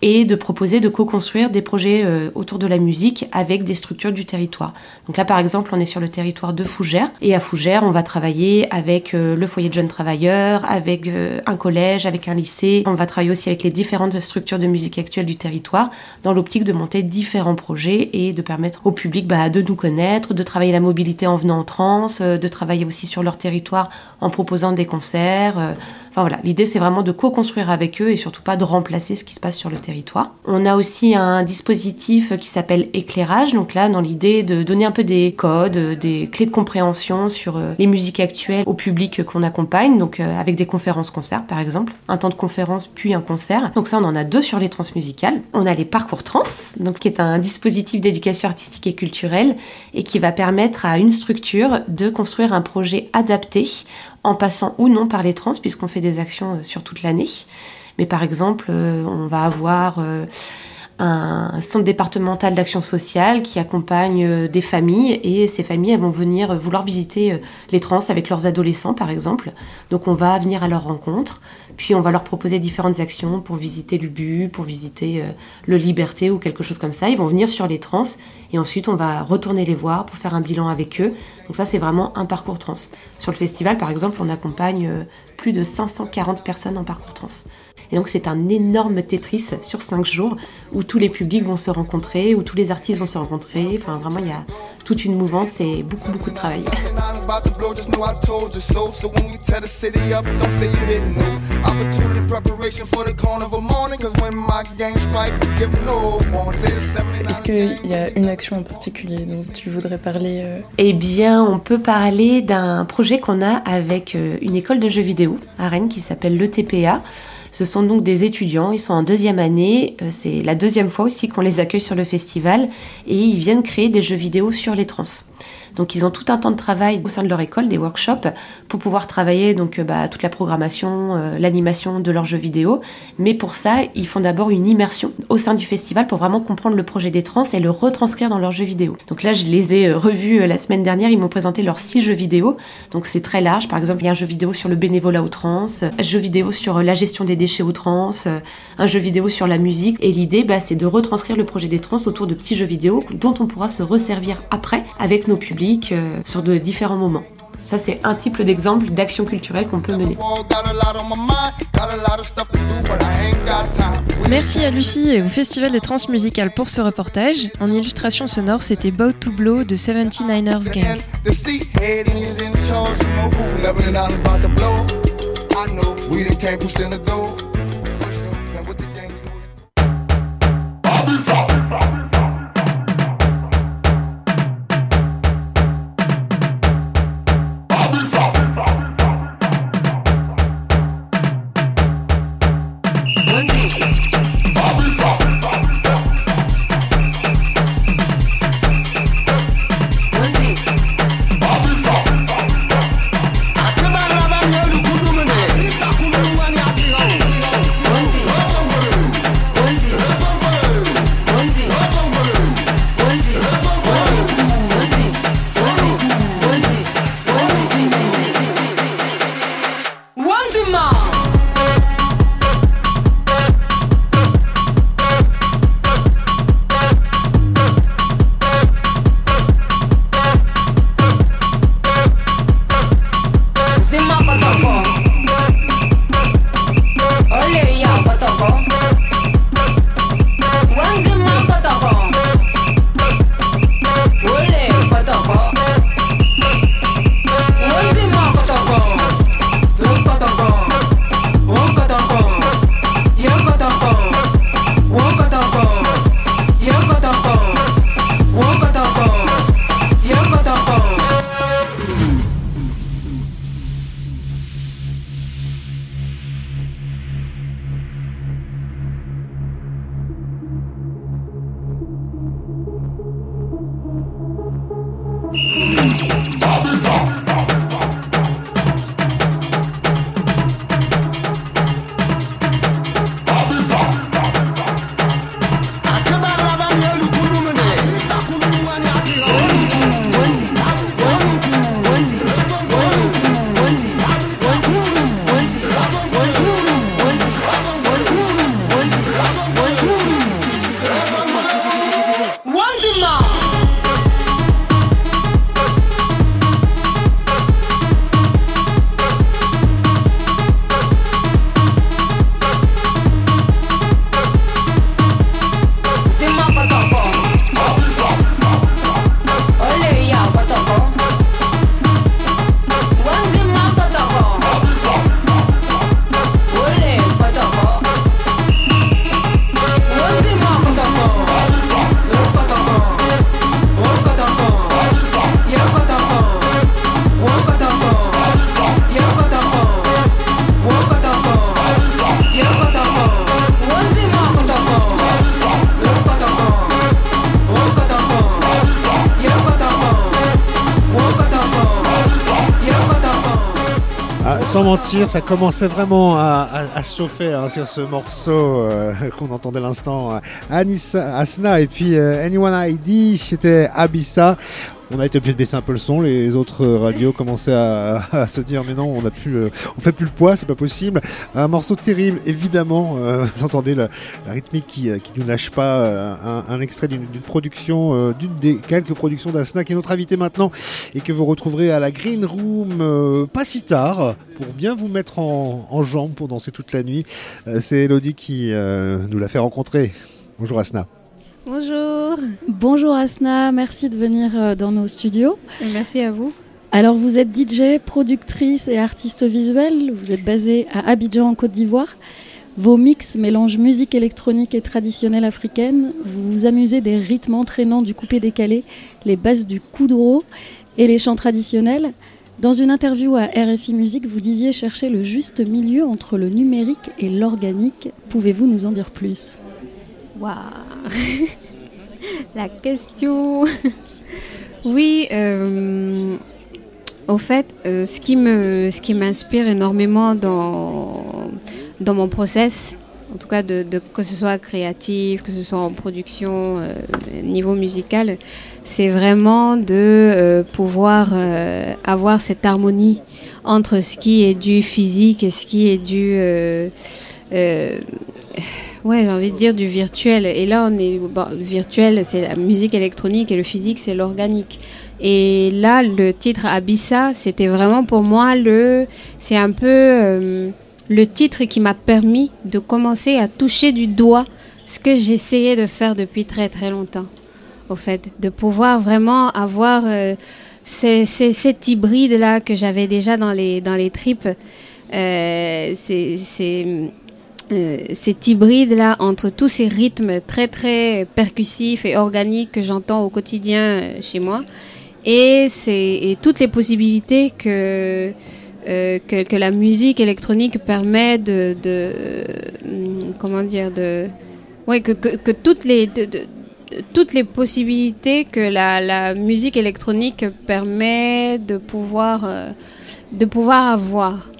et de proposer de co-construire des projets euh, autour de la musique avec des structures du territoire. Donc là, par exemple, on est sur le territoire de Fougères, et à Fougères, on va travailler avec euh, le foyer de jeunes travailleurs, avec euh, un collège, avec un lycée. On va travailler aussi avec les différentes structures de musique actuelles du territoire, dans l'optique de monter différents projets et de permettre au public bah, de nous connaître, de travailler la mobilité en venant en trans, de travailler aussi sur leur territoire en proposant des concerts. Enfin voilà, l'idée c'est vraiment de co-construire avec eux et surtout pas de remplacer ce qui se passe sur le territoire. On a aussi un dispositif qui s'appelle éclairage, donc là dans l'idée de donner un peu des codes, euh, des clés de compréhension sur euh, les musiques actuelles au public qu'on accompagne, donc euh, avec des conférences-concerts par exemple, un temps de conférence puis un concert. Donc ça on en a deux sur les transmusicales. On a les parcours trans, donc qui est un dispositif d'éducation artistique et culturelle et qui va permettre à une structure de construire un projet adapté en passant ou non par les trans, puisqu'on fait des actions euh, sur toute l'année. Mais par exemple, euh, on va avoir euh, un centre départemental d'action sociale qui accompagne des familles et ces familles vont venir vouloir visiter les trans avec leurs adolescents par exemple. Donc on va venir à leur rencontre, puis on va leur proposer différentes actions pour visiter l'UBU, pour visiter euh, le Liberté ou quelque chose comme ça. Ils vont venir sur les trans et ensuite on va retourner les voir pour faire un bilan avec eux. Donc ça c'est vraiment un parcours trans. Sur le festival par exemple on accompagne euh, plus de 540 personnes en parcours trans. Et donc c'est un énorme Tetris sur cinq jours où tous les publics vont se rencontrer, où tous les artistes vont se rencontrer. Enfin vraiment il y a toute une mouvance et beaucoup beaucoup de travail. Est-ce qu'il y a une action en particulier dont tu voudrais parler euh Eh bien, on peut parler d'un projet qu'on a avec euh, une école de jeux vidéo à Rennes qui s'appelle l'ETPA. Ce sont donc des étudiants, ils sont en deuxième année, euh, c'est la deuxième fois aussi qu'on les accueille sur le festival et ils viennent créer des jeux vidéo sur les trans. Donc ils ont tout un temps de travail au sein de leur école, des workshops, pour pouvoir travailler donc euh, bah, toute la programmation, euh, l'animation de leurs jeux vidéo. Mais pour ça, ils font d'abord une immersion au sein du festival pour vraiment comprendre le projet des trans et le retranscrire dans leurs jeux vidéo. Donc là, je les ai euh, revus la semaine dernière, ils m'ont présenté leurs six jeux vidéo. Donc c'est très large. Par exemple, il y a un jeu vidéo sur le bénévolat aux trans, un jeu vidéo sur la gestion des déchets aux trans, un jeu vidéo sur la musique. Et l'idée, bah, c'est de retranscrire le projet des trans autour de petits jeux vidéo dont on pourra se resservir après avec nos publics euh, sur de différents moments. Ça, c'est un type d'exemple d'action culturelle qu'on peut mener. Merci à Lucie et au Festival des Transmusicales pour ce reportage. En illustration sonore, c'était Bow to Blow de 79ers Gang. Sans mentir, ça commençait vraiment à, chauffer hein, sur ce morceau euh, qu'on entendait l'instant. Anissa, Asna et puis euh, Anyone ID, c'était Abissa. On a été obligé de baisser un peu le son. Les autres radios commençaient à, se dire mais non, on a plus, on fait plus le poids, c'est pas possible. Un morceau terrible, évidemment. Euh, vous entendez la, rythmique qui, qui nous lâche pas. Euh, un, extrait d'une production, euh, d'une des quelques productions d'Asna qui est notre invité maintenant et que vous retrouverez à la Green Room pas si tard pour bien vous mettre en, en jambes pour danser toute la nuit. c'est Elodie qui nous l'a fait rencontrer. Bonjour Asna. Bonjour. Bonjour Asna, merci de venir euh, dans nos studios. Merci à vous. Alors vous êtes DJ, productrice et artiste visuelle, vous êtes basée à Abidjan en Côte d'Ivoire. Vos mix mélangent musique électronique et traditionnelle africaine. Vous vous amusez des rythmes entraînants du coupé-décalé, les bases du kuduro et les chants traditionnels. Dans une interview à RFI Musique, vous disiez chercher le juste milieu entre le numérique et l'organique. Pouvez-vous nous en dire plus? Waouh. La question. Oui, euh, au fait, euh, ce qui me, ce qui m'inspire énormément dans dans mon process, en tout cas de, que ce soit créatif, que ce soit en production, euh, niveau musical, c'est vraiment de pouvoir avoir cette harmonie entre ce qui est du physique et ce qui est du ouais, j'ai envie de dire du virtuel. Et là, on est le virtuel, c'est la musique électronique et le physique, c'est l'organique. Et là, le titre Abissa, c'était vraiment pour moi le, c'est un peu le titre qui m'a permis de commencer à toucher du doigt ce que j'essayais de faire depuis très très longtemps. Au fait, de pouvoir vraiment avoir euh, cet hybride là que j'avais déjà dans les dans les tripes. Euh, c'est euh, cet hybride là entre tous ces rythmes très très percussifs et organiques que j'entends au quotidien euh, chez moi. Et c'est toutes les possibilités que euh, que, la musique électronique permet de, hum, comment dire de ouais que, que, toutes les toutes les possibilités que la, la, musique électronique permet de pouvoir euh, de pouvoir avoir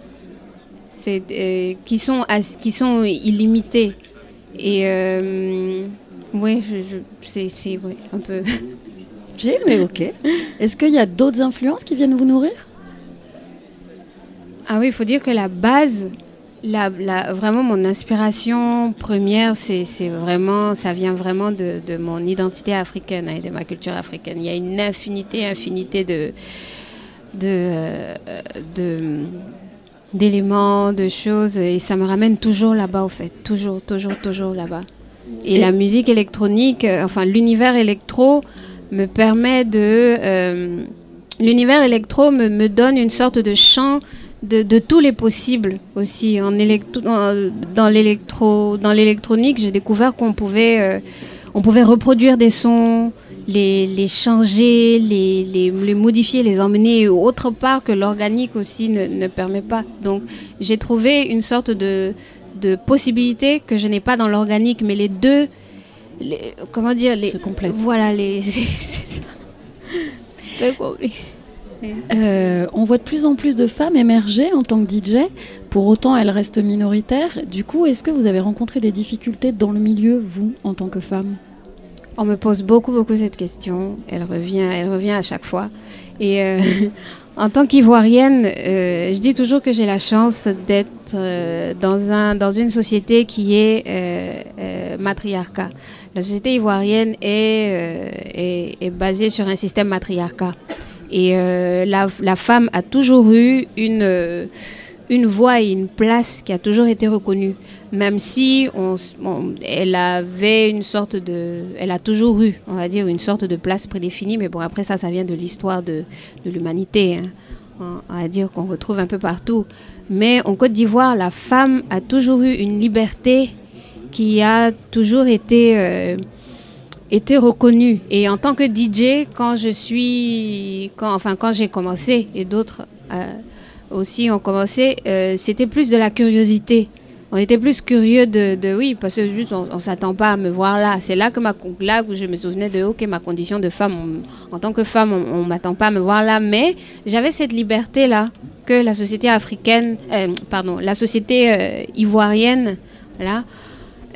c'est euh, qui sont qui sont illimitées et oui c'est c'est un peu. J'ai mais ok. Est-ce qu'il y a d'autres influences qui viennent vous nourrir? Ah oui, il faut dire que la base, la, vraiment mon inspiration première, c'est vraiment, ça vient vraiment de, mon identité africaine hein, et de ma culture africaine. Il y a une infinité, infinité de, de, euh, d'éléments, de choses, et ça me ramène toujours là-bas, au fait, toujours, toujours, toujours là-bas. Et, la musique électronique, euh, enfin l'univers électro, me permet de, euh, l'univers électro me, me, donne une sorte de champ de, tous les possibles aussi. En dans l'électro, dans l'électronique, j'ai découvert qu'on pouvait, euh, on pouvait reproduire des sons, les, les changer, les, les, modifier, les emmener autre part que l'organique aussi ne, ne, permet pas. Donc, j'ai trouvé une sorte de, de possibilité que je n'ai pas dans l'organique, mais les deux, comment dire, les, se complètent. Voilà, les, c'est ça. Euh, on voit de plus en plus de femmes émerger en tant que DJ. Pour autant, elles restent minoritaires. Du coup, est-ce que vous avez rencontré des difficultés dans le milieu, vous, en tant que femme? On me pose beaucoup, beaucoup cette question. Elle revient, elle revient à chaque fois. Et euh, en tant qu'Ivoirienne, euh, je dis toujours que j'ai la chance d'être dans, un, dans une société qui est matriarcat. La société ivoirienne est, est basée sur un système matriarcat. Et euh, la, la, femme a toujours eu une, euh, une voix et une place qui a toujours été reconnue. Même si on, elle avait une sorte de. Elle a toujours eu, on va dire, une sorte de place prédéfinie. Mais bon, après ça, ça vient de l'histoire de, de l'humanité. Hein. On va dire qu'on retrouve un peu partout. Mais en Côte d'Ivoire, la femme a toujours eu une liberté qui a toujours été. Euh, été reconnue. Et en tant que DJ, quand je suis, quand, enfin quand j'ai commencé et d'autres euh, aussi ont commencé, euh, c'était plus de la curiosité. On était plus curieux de, de oui, parce que juste on, s'attend pas à me voir là. C'est là que ma, là que je me souvenais de ok ma condition de femme. en tant que femme, on, on m'attend pas à me voir là, mais j'avais cette liberté là que la société africaine, euh, pardon, la société ivoirienne là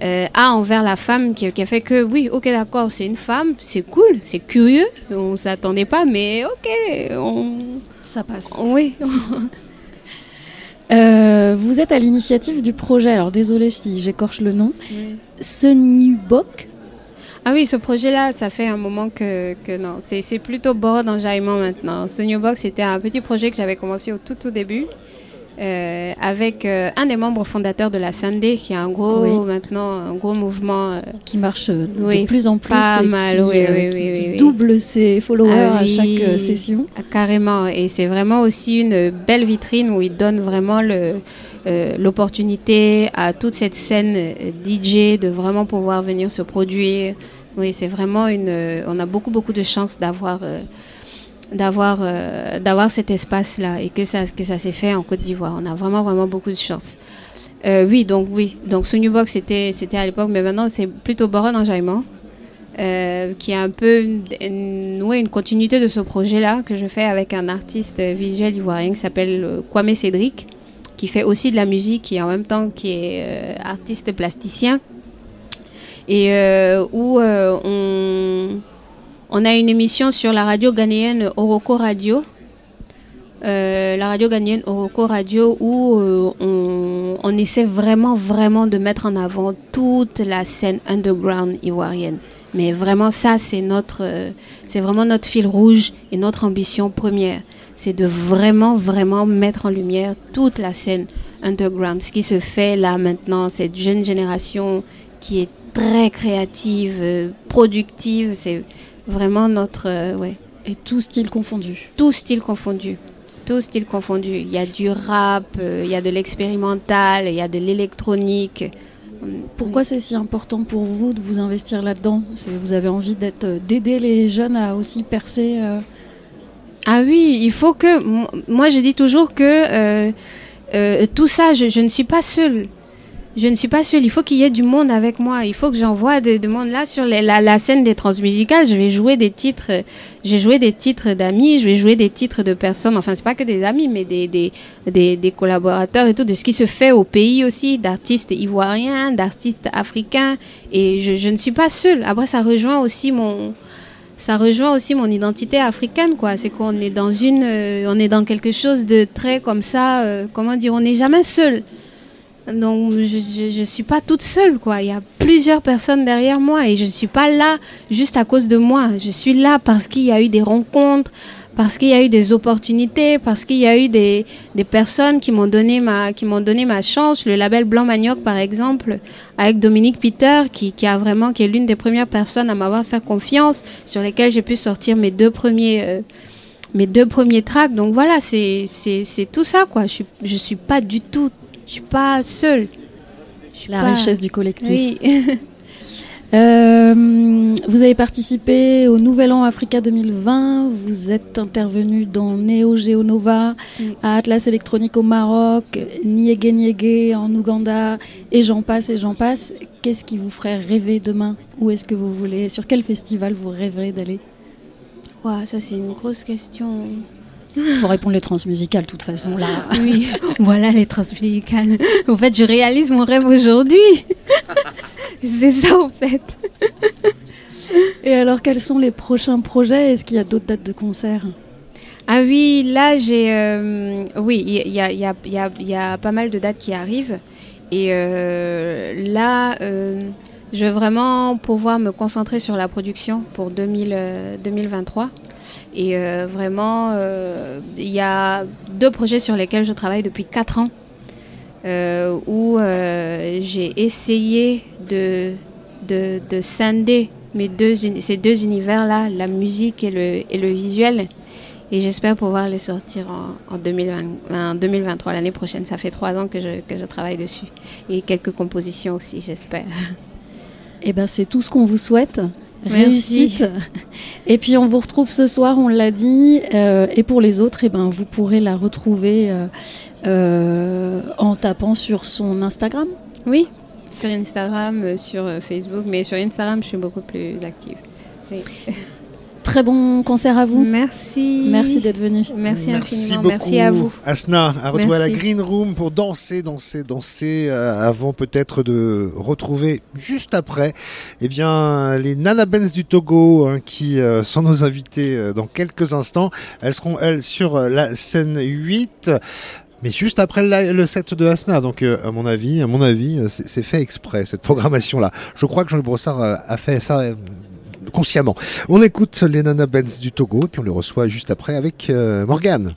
euh, a envers la femme qui, a fait que oui, ok, d'accord, c'est une femme, c'est cool, c'est curieux, on s'attendait pas, mais ok, on... ça passe. Oui. Euh, vous êtes à l'initiative du projet, alors désolé si j'écorche le nom, oui. Bok. Ah oui, ce projet-là, ça fait un moment que, que non, c'est plutôt bord d'enjaillement maintenant. Bok, c'était un petit projet que j'avais commencé au tout tout début. Euh, avec euh, un des membres fondateurs de la Sunday, qui est un gros Oui. maintenant un gros mouvement euh, qui marche de Oui, plus en plus pas et mal, qui, oui, qui- double ses followers Ah à chaque session. Ah, Carrément, et c'est vraiment aussi une belle vitrine où ils donnent vraiment l'opportunité à toute cette scène DJ de vraiment pouvoir venir se produire. Oui, c'est vraiment une. On a beaucoup beaucoup de chance d'avoir d'avoir euh, d'avoir cet espace là et que ça que ça s'est fait en Côte d'Ivoire. On a vraiment vraiment beaucoup de chance. Euh, oui, donc oui, donc Sony Box c'était c'était à l'époque, mais maintenant c'est plutôt Boron Enjaillement euh, qui est un peu une, une- continuité de ce projet-là que je fais avec un artiste visuel ivoirien qui s'appelle euh, Kwame Cédric, qui fait aussi de la musique et en même temps qui est euh, artiste plasticien. Et euh, où euh, on, on a une émission sur la radio ghanéenne Oroco Radio. Euh, la radio ghanéenne Oroco Radio où euh, on, essaie vraiment vraiment de mettre en avant toute la scène underground ivoirienne. Mais vraiment ça c'est notre euh, c'est vraiment notre fil rouge et notre ambition première, c'est de vraiment vraiment mettre en lumière toute la scène underground, ce qui se fait là maintenant, cette jeune génération qui est très créative, productive, c'est vraiment notre euh, ouais, Et tout style confondu. tout style confondu. Tout style confondu. Il y a du rap, euh, il y a de l'expérimental, il y a de l'électronique. Pourquoi c'est si important pour vous de vous investir là-dedans? Vous avez envie euh, d'aider les jeunes à aussi percer euh, Ah oui, il faut que. mo- Moi, je dis toujours que euh, euh, tout ça, je, je ne suis pas seule. Je ne suis pas seule. Il faut qu'il y ait du monde avec moi. Il faut que j'envoie du monde là sur la, scène des transmusicales. Je vais jouer des titres. euh, Je vais jouer des titres d'amis. Je vais jouer des titres de personnes. Enfin, c'est pas que des amis, mais des, des, des, des collaborateurs et tout. De ce qui se fait au pays aussi, d'artistes ivoiriens, d'artistes africains. Et je, je ne suis pas seule. Après, ça rejoint aussi mon ça rejoint aussi mon identité africaine quoi c'est qu'on est dans une euh, on est dans quelque chose de très comme ça euh, comment dire on n'est jamais seul donc je, je suis pas toute seule quoi. Il y a plusieurs personnes derrière moi et je ne suis pas là juste à cause de moi. Je suis là parce qu'il y a eu des rencontres parce qu'il y a eu des opportunités parce qu'il y a eu des, des personnes qui m'ont donné ma donné ma chance. Le label Blanc Manioc par exemple avec Dominique Peter qui, qui a vraiment qui est l'une des premières personnes à m'avoir fait confiance sur lesquelles j'ai pu sortir mes deux premiers euh, mes deux premiers tracks. Donc voilà c'est tout ça quoi. Je je suis pas du tout je suis pas seule. La pas- richesse du collectif. oui. Euh, vous avez participé au Nouvel An Africa 2020, vous êtes intervenu dans Neo Geonova, Oui. à Atlas Electronique au Maroc, Niégué Niégué en Ouganda, et j'en passe et j'en passe. Qu'est-ce qui vous ferait rêver demain? Où est-ce que vous voulez? Sur quel festival vous rêverez d'aller? Ouah, ça c'est une grosse question Il faut répondre les transmusicales, de toute façon, là. Oui, voilà les transmusicales. En fait, je réalise mon rêve aujourd'hui. c'est ça en fait. Et alors, quels sont les prochains projets? Est-ce qu'il y a d'autres dates de concert? Ah oui, là j'ai. euh, oui, il y y, y, y a pas mal de dates qui arrivent. Et euh, là, euh, je vais vraiment pouvoir me concentrer sur la production pour 2000, euh, 2023. Et euh, vraiment, euh, il y a deux projets sur lesquels je travaille depuis quatre ans. euh, où j'ai essayé de, de, de scinder mes deux, ces deux univers-là, la musique et le, et le visuel. Et j'espère pouvoir les sortir en, en, 2020, en 2023, l'année prochaine. Ça fait trois ans que je, que je travaille dessus. Et quelques compositions aussi, j'espère. Eh ben, c'est tout ce qu'on vous souhaite. Merci. Réussite. Et puis on vous retrouve ce soir, on l'a dit. euh, et pour les autres, eh ben, vous pourrez la retrouver euh, euh, en tapant sur son Instagram. Oui, sur Instagram, sur Facebook. Mais sur Instagram, je suis beaucoup plus active. Oui. Très bon concert à vous. Merci. Merci d'être venu. Merci, Merci infiniment. beaucoup. Merci à vous. Asna, à retrouver à la. Green Room pour danser, danser, danser, euh, avant peut-être de retrouver juste après, eh bien, les Nana Benz du Togo, hein, qui euh, sont nos invités euh, dans quelques instants. Elles seront, elles, sur euh, la scène 8. Mais juste après le, set de Asna, donc euh, à mon avis, à mon avis, c'est fait exprès cette programmation-là. Je crois que Jean-Luc Brossard a fait ça consciemment. On écoute les Nana Benz du Togo et puis on les reçoit juste après avec euh, Morgane.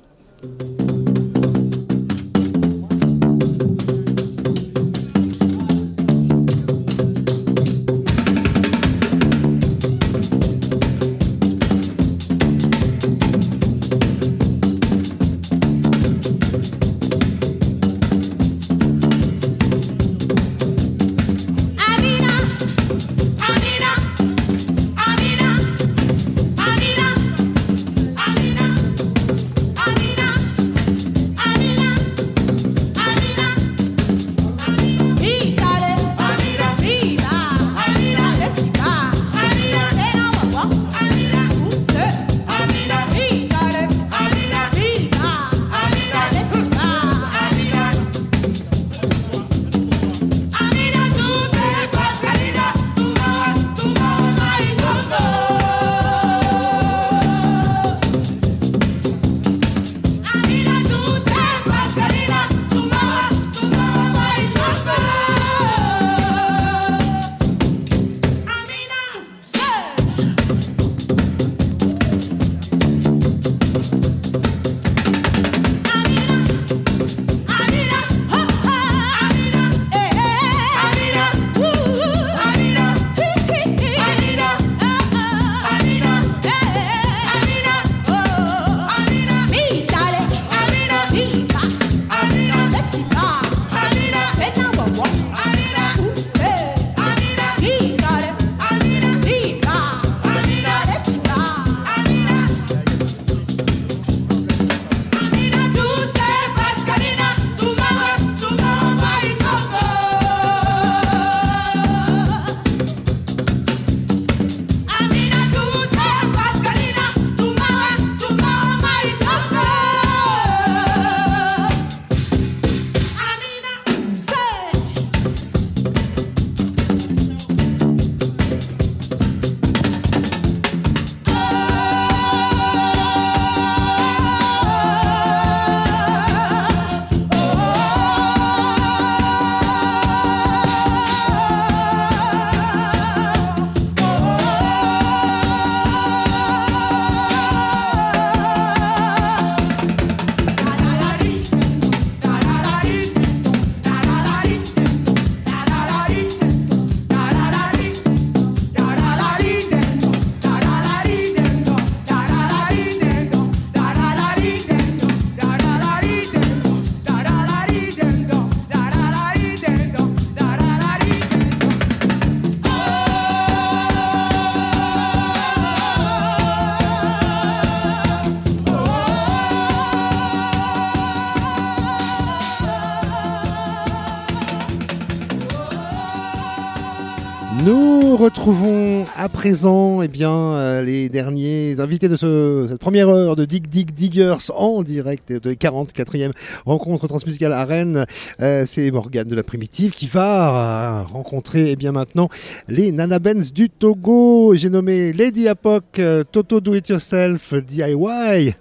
Retrouvons à présent eh bien, euh, les derniers invités de ce, cette première heure de Dig Dig Diggers en direct de 44e rencontre transmusicale à Rennes. Euh, c'est Morgane de la Primitive qui va euh, rencontrer eh bien, maintenant les Nanabens du Togo. J'ai nommé Lady Apoc, euh, Toto Do It Yourself, DIY.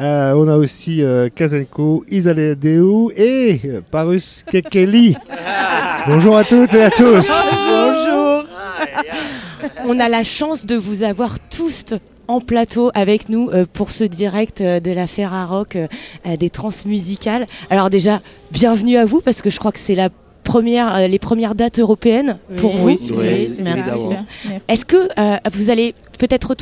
Euh, on a aussi euh, Kazenko, Isaledeu et euh, Parus Kekeli. Bonjour à toutes et à tous. Bonjour. On a la chance de vous avoir tous en plateau avec nous euh, pour ce direct euh, de la Ferrarock euh, des transmusicales. Alors déjà, bienvenue à vous parce que je crois que c'est la première, euh, les premières dates européennes pour vous. Oui. Est-ce que euh, vous allez peut-être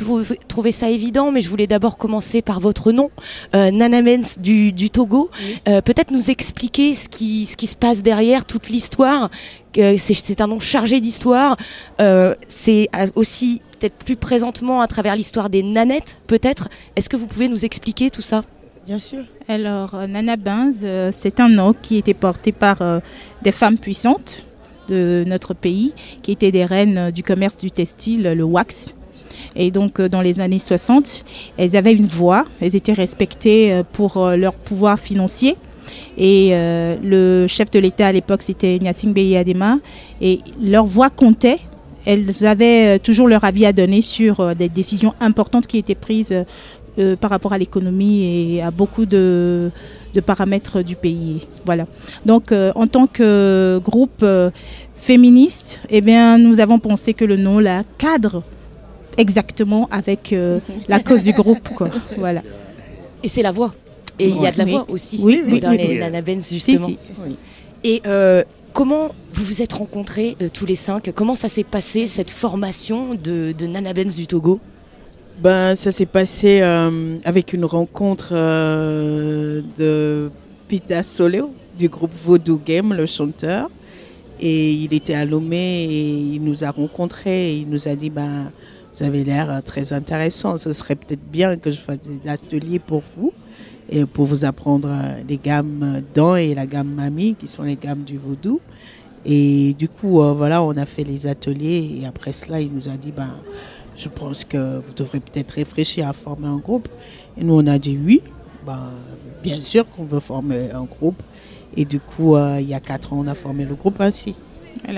trouver, ça évident, mais je voulais d'abord commencer par votre nom, euh, Nanamens du, du Togo. Euh, peut-être nous expliquer ce qui, ce qui se passe derrière, toute l'histoire. Euh, c'est, c'est un nom chargé d'histoire. Euh, c'est aussi peut-être plus présentement à travers l'histoire des nanettes, peut-être. Est-ce que vous pouvez nous expliquer tout ça? Bien sûr. Alors, euh, Nana Benz, euh, c'est un nom qui était porté par euh, des femmes puissantes de notre pays, qui étaient des reines du commerce du textile, le wax. Et donc, dans les années 60, elles avaient une voix, elles étaient respectées pour leur pouvoir financier. Et le chef de l'État à l'époque, c'était Gnassingbé Adema, et leur voix comptait. Elles avaient toujours leur avis à donner sur des décisions importantes qui étaient prises euh, par rapport à l'économie et à beaucoup de, de paramètres du pays. Voilà. Donc, euh, en tant que groupe euh, féministe, eh bien, nous avons pensé que le nom la cadre exactement avec euh, la cause du groupe. Quoi. Voilà. Et c'est la voix. Et il y a de la Oui. voix aussi Oui, oui, dans oui. les Nanabens, justement. Si, si, si. Et euh, comment vous vous êtes rencontrés euh, tous les cinq? Comment ça s'est passé, cette formation de, de Nanabens du Togo? Ben, ça s'est passé euh, avec une rencontre euh, de Pita Soleo du groupe Voodoo Game, le chanteur. Et il était à Lomé et il nous a rencontrés et il nous a dit ben, Vous avez l'air euh, très intéressant, ce serait peut-être bien que je fasse des ateliers pour vous et pour vous apprendre les gammes dents et la gamme Mami, qui sont les gammes du vaudou. Et du coup, euh, voilà, on a fait les ateliers et après cela, il nous a dit ben, je pense que vous devrez peut-être réfléchir à former un groupe. Et nous, on a dit oui, ben, bien sûr qu'on veut former un groupe. Et du coup, euh, il y a quatre ans, on a formé le groupe ainsi.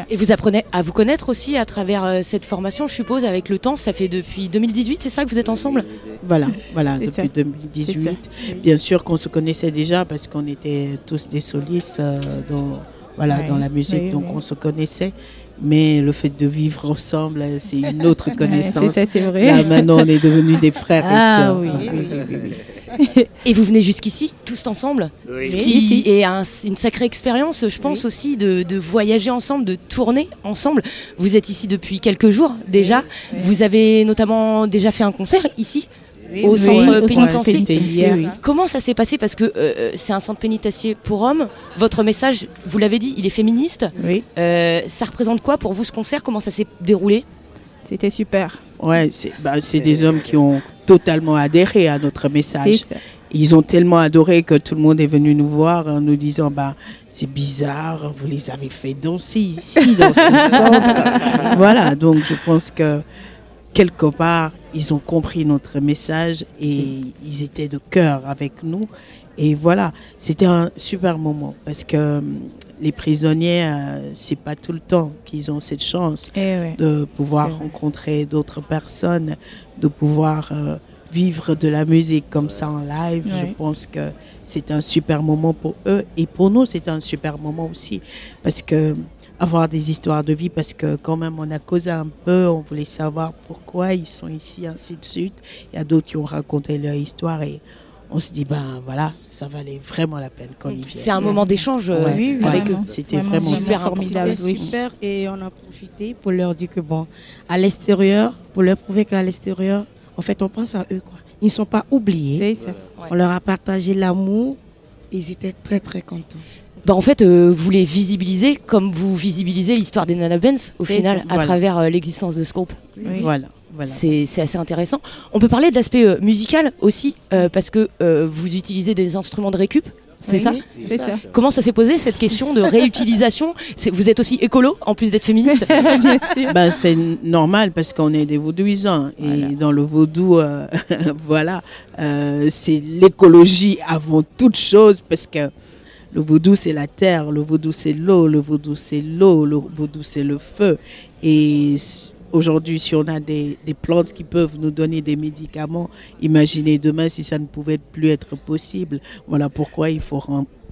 Et vous apprenez à vous connaître aussi à travers euh, cette formation, je suppose, avec le temps. Ça fait depuis 2018, c'est ça que vous êtes ensemble? Voilà, voilà, ça. depuis C'est 2018. ça. Bien sûr qu'on se connaissait déjà parce qu'on était tous des solistes euh, dans, voilà, dans la musique, oui, donc oui. on se connaissait. Mais le fait de vivre ensemble, euh, c'est une autre Ouais, connaissance. c'est ça, c'est vrai. Là, maintenant, on est devenus des frères et Ah sœurs. oui. Oui, oui, oui, oui. Et vous venez jusqu'ici, tous ensemble? Oui. Ce Oui, qui est un- une sacrée expérience, je pense aussi, de, de voyager ensemble, de tourner ensemble. Vous êtes ici depuis quelques jours déjà. Vous avez notamment déjà fait un concert ici Oui, au oui, centre pénitentiaire. centre pénitentiaire, oui. Comment ça s'est passé Parce que euh, c'est un centre pénitentiaire pour hommes. Votre message, vous l'avez dit, il est féministe. Oui. Euh, ça représente quoi pour vous ce concert Comment ça s'est déroulé C'était super. Ouais, c'est bah, des hommes qui ont totalement adhéré à notre message. Ils ont tellement adoré que tout le monde est venu nous voir en nous disant bah c'est bizarre, vous les avez fait danser ici dans ce centre. voilà, donc je pense que quelque part ils ont compris notre message et ils étaient de cœur avec nous. Et voilà, c'était un super moment parce que hum, les prisonniers, euh, c'est pas tout le temps qu'ils ont cette chance Eh ouais. de pouvoir rencontrer d'autres personnes, de pouvoir euh, vivre de la musique comme ça en live. Je pense que c'est un super moment pour eux et pour nous, c'est un super moment aussi parce que avoir des histoires de vie parce que quand même on a causé un peu, on voulait savoir pourquoi ils sont ici, ainsi de suite. Il y a d'autres qui ont raconté leur histoire et on se dit ben voilà, ça valait vraiment la peine. C'est un moment d'échange euh, Ouais, Oui, oui, avec eux. C'était Vraiment, super formidable. super et on a profité pour leur dire que bon, à l'extérieur, pour leur prouver qu'à l'extérieur, en fait, on pense à eux quoi. Ils ne sont pas oubliés. Ça. On leur a partagé l'amour. Ils étaient très très contents. Bah en fait, euh, vous les visibilisez comme vous visibilisez l'histoire des Nana Benz au final à travers euh, l'existence de Scope. Oui. Voilà, voilà. C'est c'est assez intéressant. On peut parler de l'aspect euh, musical aussi euh, parce que euh, vous utilisez des instruments de récup C'est Oui, ça c'est ça. Comment ça s'est posé cette question de réutilisation? Vous êtes aussi écolo en plus d'être féministe? Ben, c'est normal parce qu'on est des vaudouisants. Et dans le vaudou, euh, voilà, euh, c'est l'écologie avant toute chose parce que le vaudou, c'est la terre, le vaudou, c'est l'eau, le vaudou, c'est l'eau, le vaudou, c'est le feu. Et aujourd'hui, si on a des, des plantes qui peuvent nous donner des médicaments, imaginez demain si ça ne pouvait plus être possible. Voilà pourquoi il faut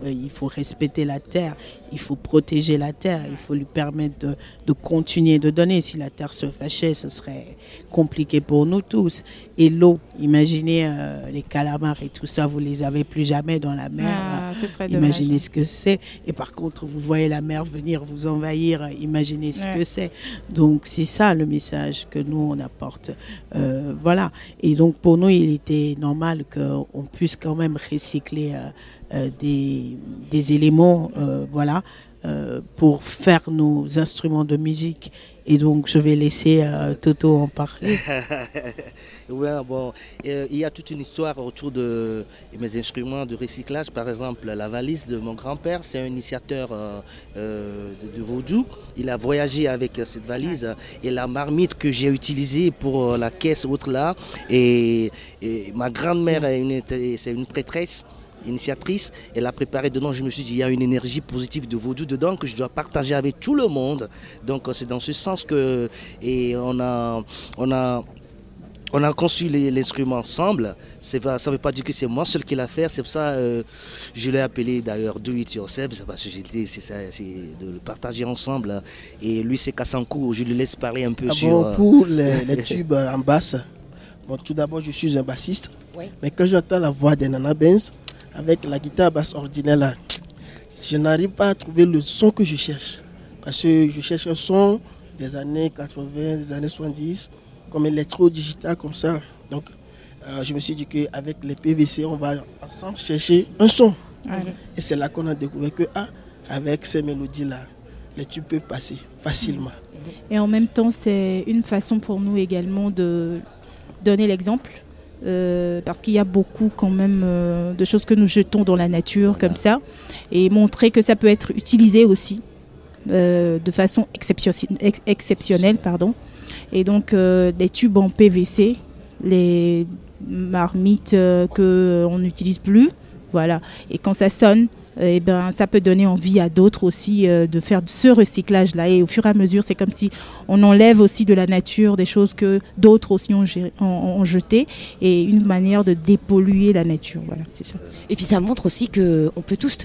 il faut respecter la terre, il faut protéger la terre, il faut lui permettre de, de continuer de donner. Si la terre se fâchait, ce serait compliqué pour nous tous. Et l'eau, imaginez euh, les calamars et tout ça, vous les avez plus jamais dans la mer. Ah, ce dommage. imaginez ce que c'est. Et par contre, vous voyez la mer venir vous envahir, imaginez ce Ouais. que c'est. Donc c'est ça le message que nous on apporte. Euh, voilà. Et donc pour nous, il était normal qu'on puisse quand même recycler euh, euh, des, des éléments, euh, voilà, euh, pour faire nos instruments de musique. Et donc je vais laisser euh, Toto en parler. Ouais, bon, euh, il y a toute une histoire autour de mes instruments de recyclage. Par exemple, la valise de mon grand-père, c'est un initiateur euh, euh, de, vaudou. Il a voyagé avec euh, cette valise et la marmite que j'ai utilisée pour euh, la caisse autre là. Et, et ma grand-mère, c'est une prêtresse initiatrice, elle a préparé dedans, je me suis dit, il y a une énergie positive de vaudou dedans que je dois partager avec tout le monde. Donc euh, c'est dans ce sens que et on a, on a, on a conçu l'instrument ensemble. C'est pas, ça ne veut pas dire que c'est moi seul qui l'a fait. C'est pour ça euh, je l'ai appelé d'ailleurs Do It Yourself. C'est parce que j'étais- c'est ça, c'est de le partager ensemble. Et lui c'est Kassankou. Je lui laisse parler un peu Ah sur. bon, euh, pour les, les tubes en basse, bon, tout d'abord, je suis un bassiste. Mais quand j'entends la voix de Nana Benz avec la guitare basse ordinaire, là, je n'arrive pas à trouver le son que je cherche. Parce que je cherche un son des années 80, des années 70, comme électro-digital, comme ça. Donc, euh, je me suis dit qu'avec les PVC, on va ensemble chercher un son. Et c'est là qu'on a découvert que, ah, avec ces mélodies-là, les tubes peuvent passer facilement. Et en même temps, c'est une façon pour nous également de donner l'exemple. Euh, parce qu'il y a beaucoup quand même euh, de choses que nous jetons dans la nature comme ça et montrer que ça peut être utilisé aussi euh, de façon exception- ex- exceptionnelle pardon. Et donc les tubes en PVC les marmites euh, que on n'utilise plus voilà. Et quand ça sonne eh ben, ça peut donner envie à d'autres aussi euh, de faire ce recyclage-là. Et au fur et à mesure, c'est comme si on enlève aussi de la nature des choses que d'autres aussi ont, gé- ont, ont jetées et une manière de dépolluer la nature. Voilà, c'est ça. Et puis ça montre aussi que on peut tous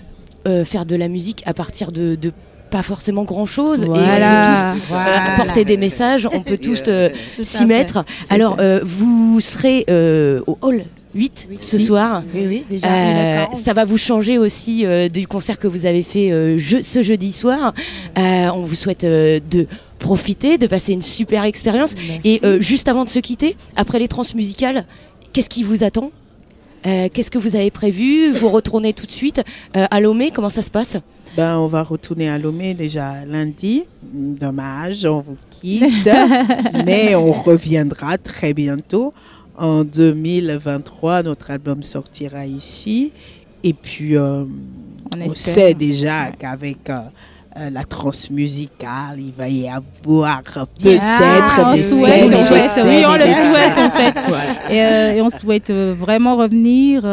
euh, faire de la musique à partir de, de pas forcément grand chose et on peut tous euh, Voilà. apporter des messages, on peut tous euh, s'y mettre. Alors euh, vous serez euh, au hall 8 ce soir. Oui, oui, déjà, Euh, 1h40. ça va vous changer aussi euh, du concert que vous avez fait euh, je- ce jeudi soir. Euh, on vous souhaite euh, de profiter, de passer une super expérience. Et euh, juste avant de se quitter, après les transmusicales, qu'est-ce qui vous attend? Euh, Qu'est-ce que vous avez prévu? Vous retournez tout de suite euh, à Lomé Comment ça se passe? Ben, on va retourner à Lomé déjà lundi. Dommage, on vous quitte. mais on reviendra très bientôt. En 2023, notre album sortira ici. Et puis, euh, on, sait déjà qu'avec euh, euh, la transmusicale, il va y avoir peut-être Ah, des souhaite, on oui, on le souhaite en fait. Voilà. Et, euh, et on souhaite vraiment revenir,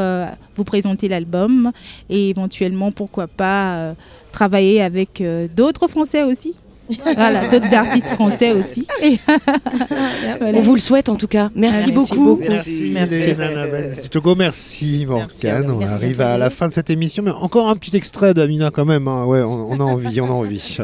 vous présenter l'album et éventuellement, pourquoi pas, travailler avec d'autres Français aussi. Voilà, d'autres artistes français aussi. Et On vous le souhaite en tout cas. Merci, beaucoup. Merci, Nana Benz du Togo. Merci, Morgane. On arrive à la fin de cette émission, mais encore un petit extrait d'Amina quand même. hein. Ouais, on, on a envie, on a envie.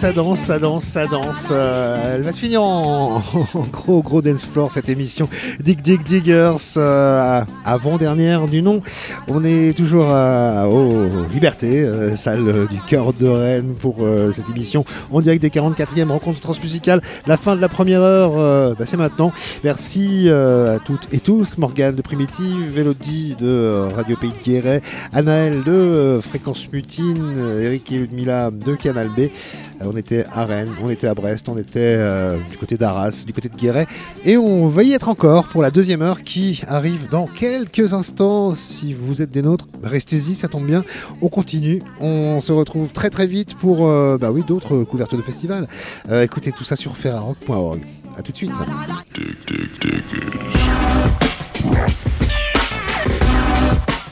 Ça danse, ça danse, ça danse. Euh, elle va se finir en, gros, gros dance floor cette émission. Dig Dig Diggers, euh, avant-dernière du nom. On est toujours à, aux Libertés, euh, salle du cœur de Rennes pour cette émission en direct des 44e rencontres transmusicales. La fin de la première heure, bah, c'est maintenant. Merci à toutes et tous. Morgane de Primitive, Vélodie de Radio Pays de Guéret, Anaël de Fréquence Mutine, Eric et Ludmilla de Canal B. Euh, on était à Rennes, on était à Brest, on était euh, du côté d'Arras, du côté de Guéret. Et on va y être encore pour la deuxième heure qui arrive dans quelques instants. Si vous êtes des nôtres, restez-y, ça tombe bien. On continue. On se retrouve très très vite pour euh, bah d'autres couvertures de festival. écoutez tout ça sur ferrarock.org. A tout de suite.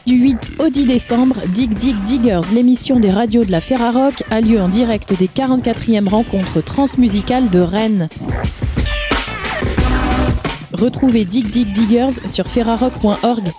Du 8 au 10 décembre, Dig Dig Diggers, l'émission des radios de la Ferrarock, a lieu en direct des 44e rencontres transmusicales de Rennes. Retrouvez Dig Dig Diggers sur ferrarock.org.